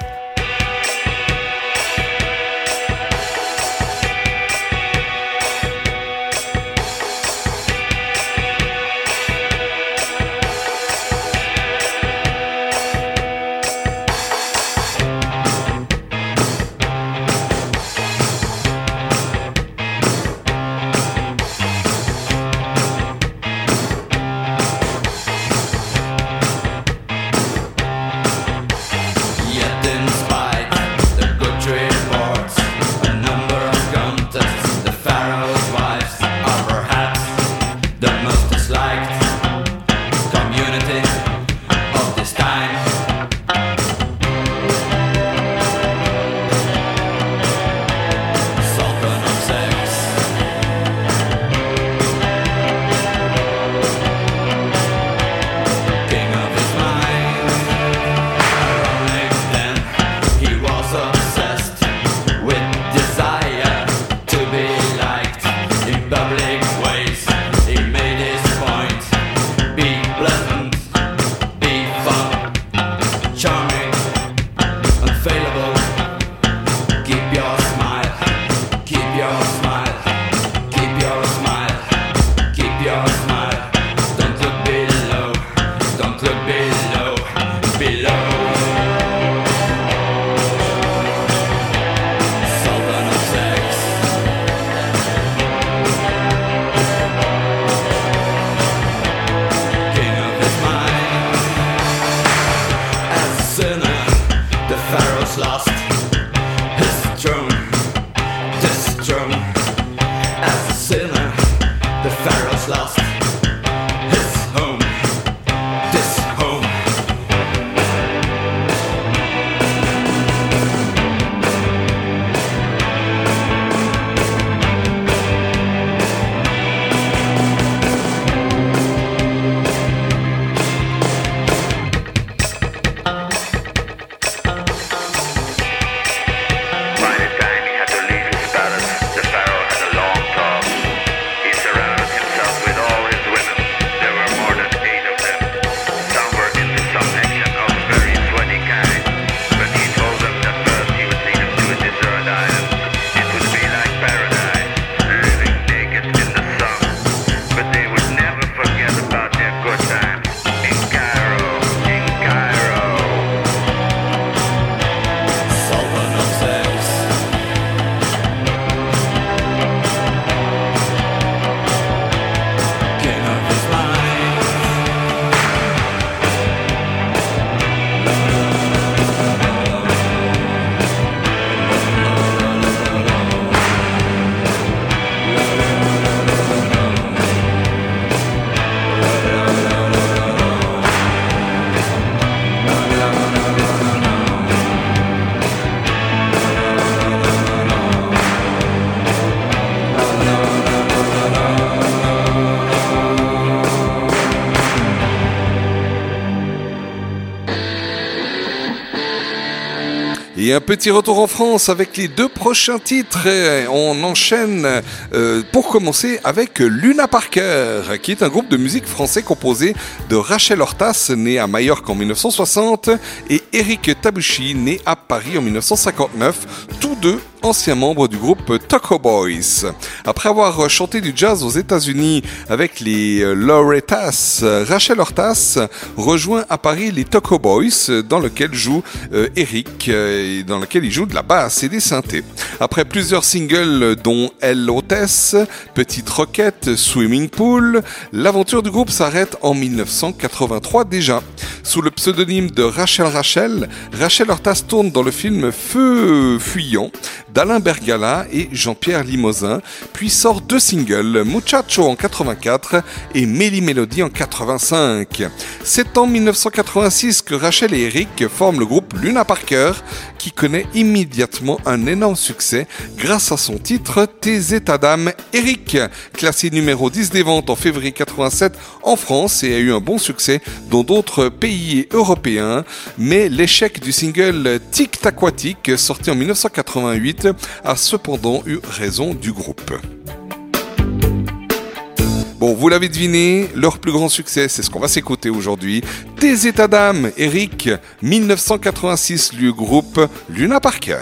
Et un petit retour en France avec les deux prochains titres. On enchaîne euh, pour commencer avec Luna Parker, qui est un groupe de musique français composé de Rachel Hortas, née à Majorque en 1960, et Eric Tabuchi, né à Paris en 1959, tous deux ancien membre du groupe Taco Boys. Après avoir chanté du jazz aux États-Unis avec les euh, Loretas, euh, Rachel Hortas rejoint à Paris les Taco Boys, euh, dans lequel joue euh, Eric, euh, et dans lequel il joue de la basse et des synthés. Après plusieurs singles dont Elle Hôtesse, Petite Roquette, Swimming Pool, l'aventure du groupe s'arrête en 1983 déjà. Sous le pseudonyme de Rachel Rachel, Rachel Hortas tourne dans le film Feu fuyant d'Alain Bergala et Jean-Pierre Limosin, puis sort deux singles, Muchacho en 84 et Méli Mélodie en 85. C'est en 1986 que Rachel et Eric forment le groupe Luna Parker, connaît immédiatement un énorme succès grâce à son titre Tes états d'âme Eric, classé numéro 10 des ventes en février 87 en France et a eu un bon succès dans d'autres pays européens, mais l'échec du single Tic Aquatique sorti en 1988 a cependant eu raison du groupe. Bon, vous l'avez deviné, leur plus grand succès, c'est ce qu'on va s'écouter aujourd'hui. Tes états d'âme, Eric, 1986, le groupe Luna Parker.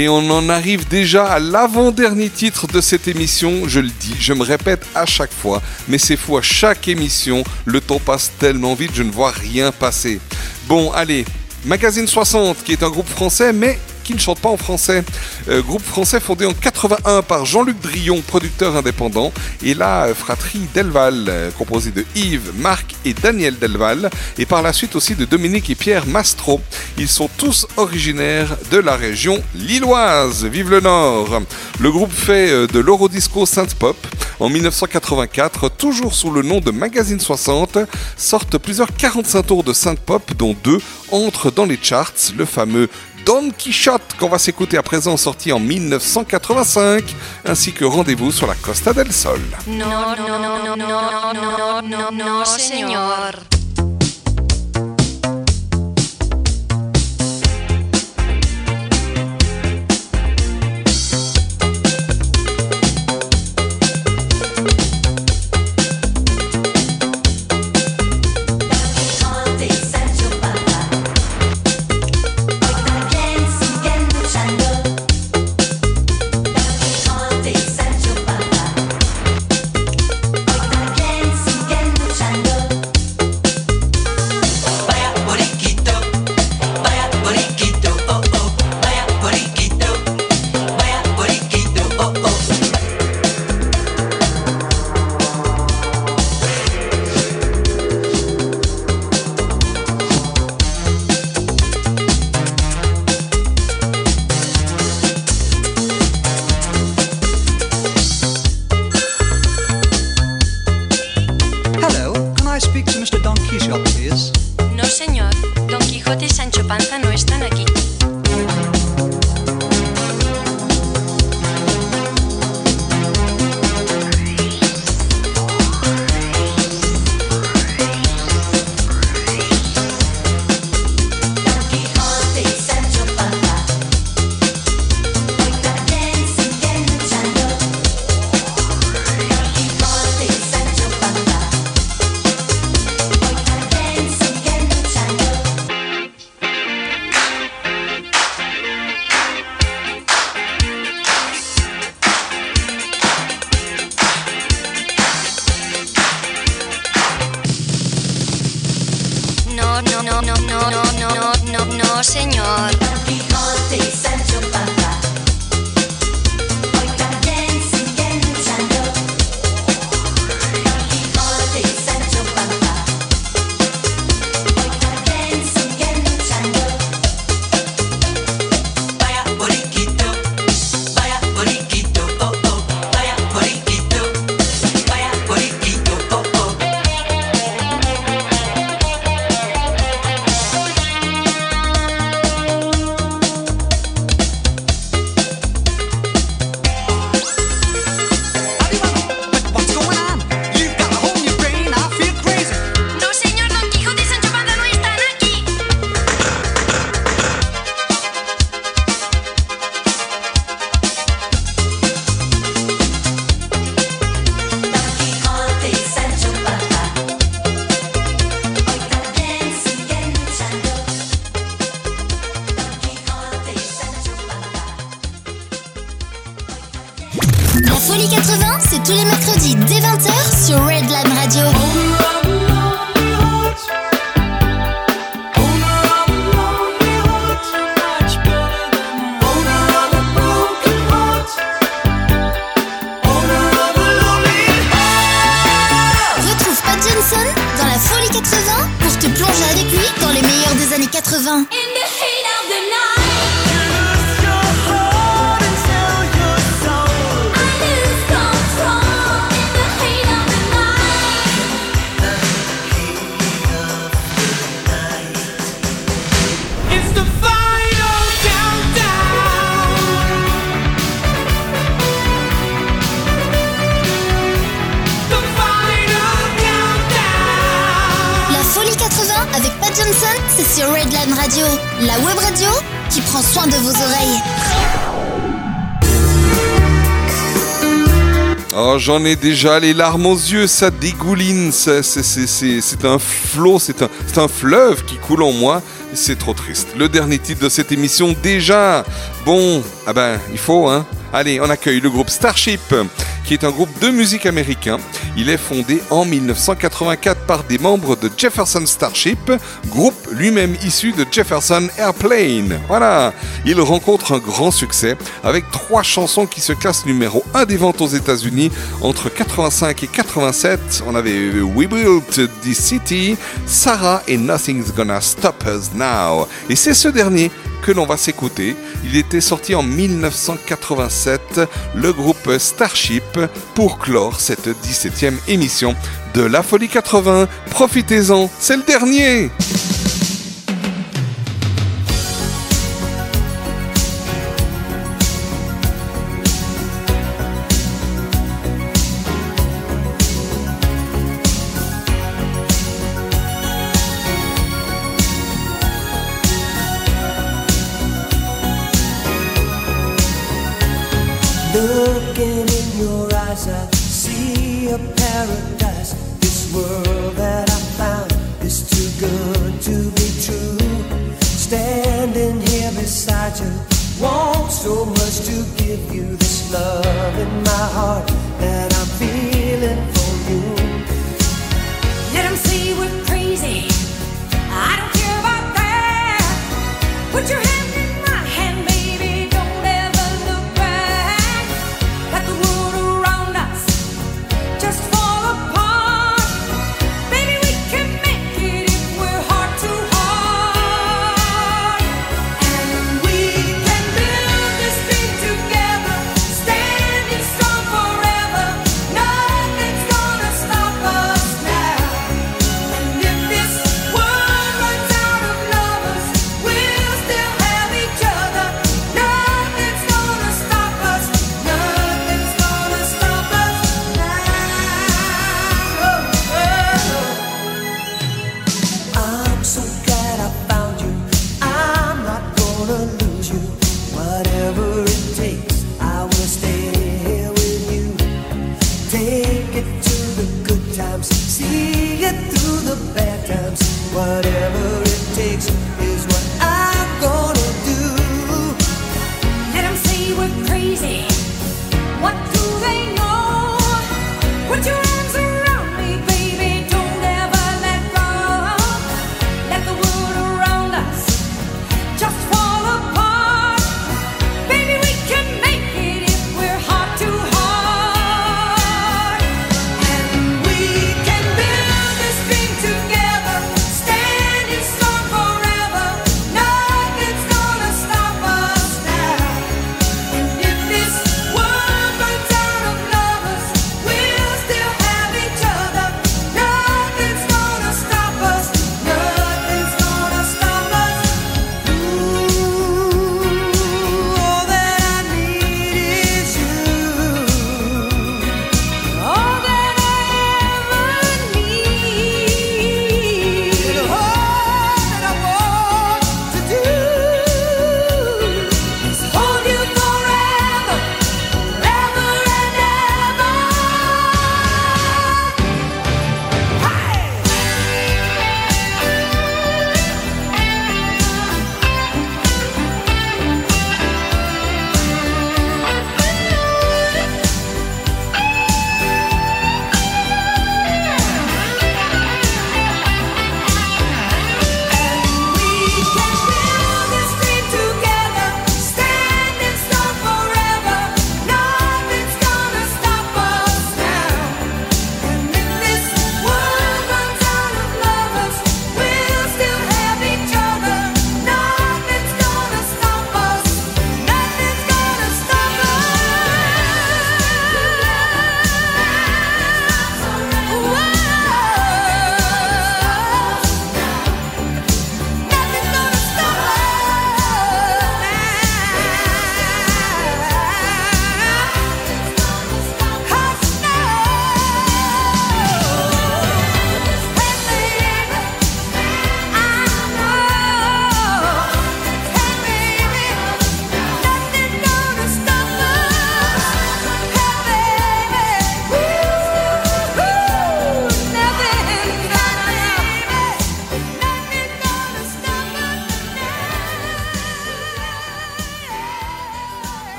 Et on en arrive déjà à l'avant-dernier titre de cette émission. Je le dis, je me répète à chaque fois, mais c'est fou, à chaque émission, le temps passe tellement vite, je ne vois rien passer. Bon, allez, Magazine 60, qui est un groupe français, mais qui ne chante pas en français. Euh, groupe français fondé en 81 par Jean-Luc Drillon, producteur indépendant, et la euh, fratrie Delval, euh, composée de Yves, Marc et Daniel Delval, et par la suite aussi de Dominique et Pierre Mastro. Ils sont tous originaires de la région lilloise. Vive le Nord Le groupe fait euh, de l'Eurodisco synth pop. En 1984, toujours sous le nom de Magazine 60, sortent plusieurs 45 tours de synth pop, dont deux entrent dans les charts, le fameux Don Quichotte qu'on va s'écouter à présent sorti en 1985, ainsi que Rendez-vous sur la Costa del Sol. No, no, no, no, no, no, no, no, señor. J'en ai déjà les larmes aux yeux, ça dégouline, c'est un flot, c'est un, un fleuve qui coule en moi, c'est trop triste. Le dernier titre de cette émission déjà. Bon, ah ben il faut, hein. Allez, on accueille le groupe Starship, qui est un groupe de musique américain il est fondé en 1984 par des membres de Jefferson Starship, groupe lui-même issu de Jefferson Airplane. Voilà, il rencontre un grand succès avec trois chansons qui se classent numéro 1 des ventes aux États-Unis entre 85 et 87. On avait We Built the City, Sarah et Nothing's Gonna Stop Us Now. Et c'est ce dernier que l'on va s'écouter. Il était sorti en 1987, le groupe Starship, pour clore cette 17e émission de La Folie 80. Profitez-en, c'est le dernier!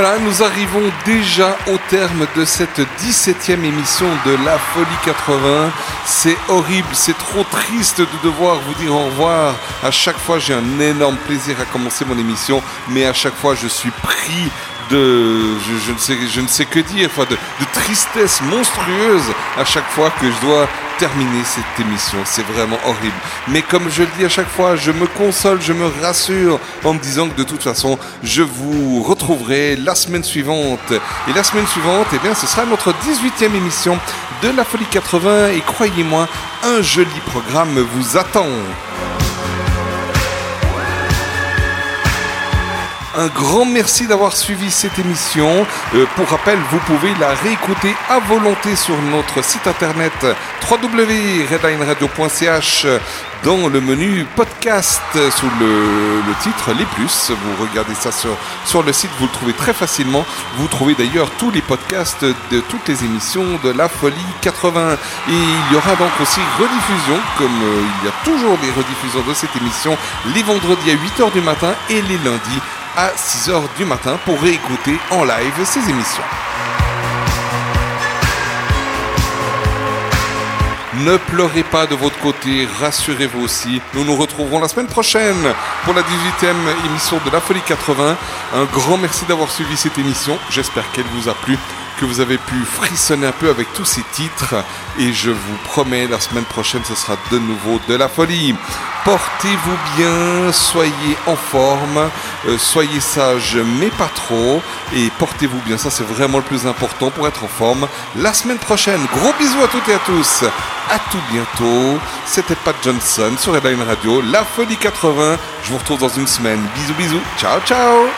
Voilà, nous arrivons déjà au terme de cette 17e émission de La Folie 80. C'est horrible, c'est trop triste de devoir vous dire au revoir. À chaque fois, j'ai un énorme plaisir à commencer mon émission, mais à chaque fois, je suis pris de, je, ne sais, que dire, de tristesse monstrueuse à chaque fois que je dois terminer cette émission. C'est vraiment horrible. Mais comme je le dis à chaque fois, je me console, je me rassure en me disant que de toute façon, je vous retrouverai la semaine suivante. Et la semaine suivante, eh bien, ce sera notre 18e émission de la Folie 80. Et croyez-moi, un joli programme vous attend. Un grand merci d'avoir suivi cette émission. Euh, pour rappel, vous pouvez la réécouter à volonté sur notre site internet www.redlineradio.ch dans le menu podcast sous le, le titre Les Plus. Vous regardez ça sur, sur le site, vous le trouvez très facilement. Vous trouvez d'ailleurs tous les podcasts de toutes les émissions de la Folie 80. Et il y aura donc aussi rediffusion, comme euh, il y a toujours des rediffusions de cette émission, les vendredis à 8h du matin et les lundis à 6h du matin pour réécouter en live ces émissions. Ne pleurez pas de votre côté, rassurez-vous aussi. Nous nous retrouverons la semaine prochaine pour la 18e émission de La Folie 80. Un grand merci d'avoir suivi cette émission. J'espère qu'elle vous a plu, que vous avez pu frissonner un peu avec tous ces titres. Et je vous promets, la semaine prochaine, ce sera de nouveau de la folie. Portez-vous bien, soyez en forme, euh, soyez sages mais pas trop. Et portez-vous bien, ça c'est vraiment le plus important pour être en forme. La semaine prochaine, gros bisous à toutes et à tous. À tout bientôt. C'était Pat Johnson sur Redline Radio, La Folie 80. Je vous retrouve dans une semaine. Bisous bisous. Ciao ciao.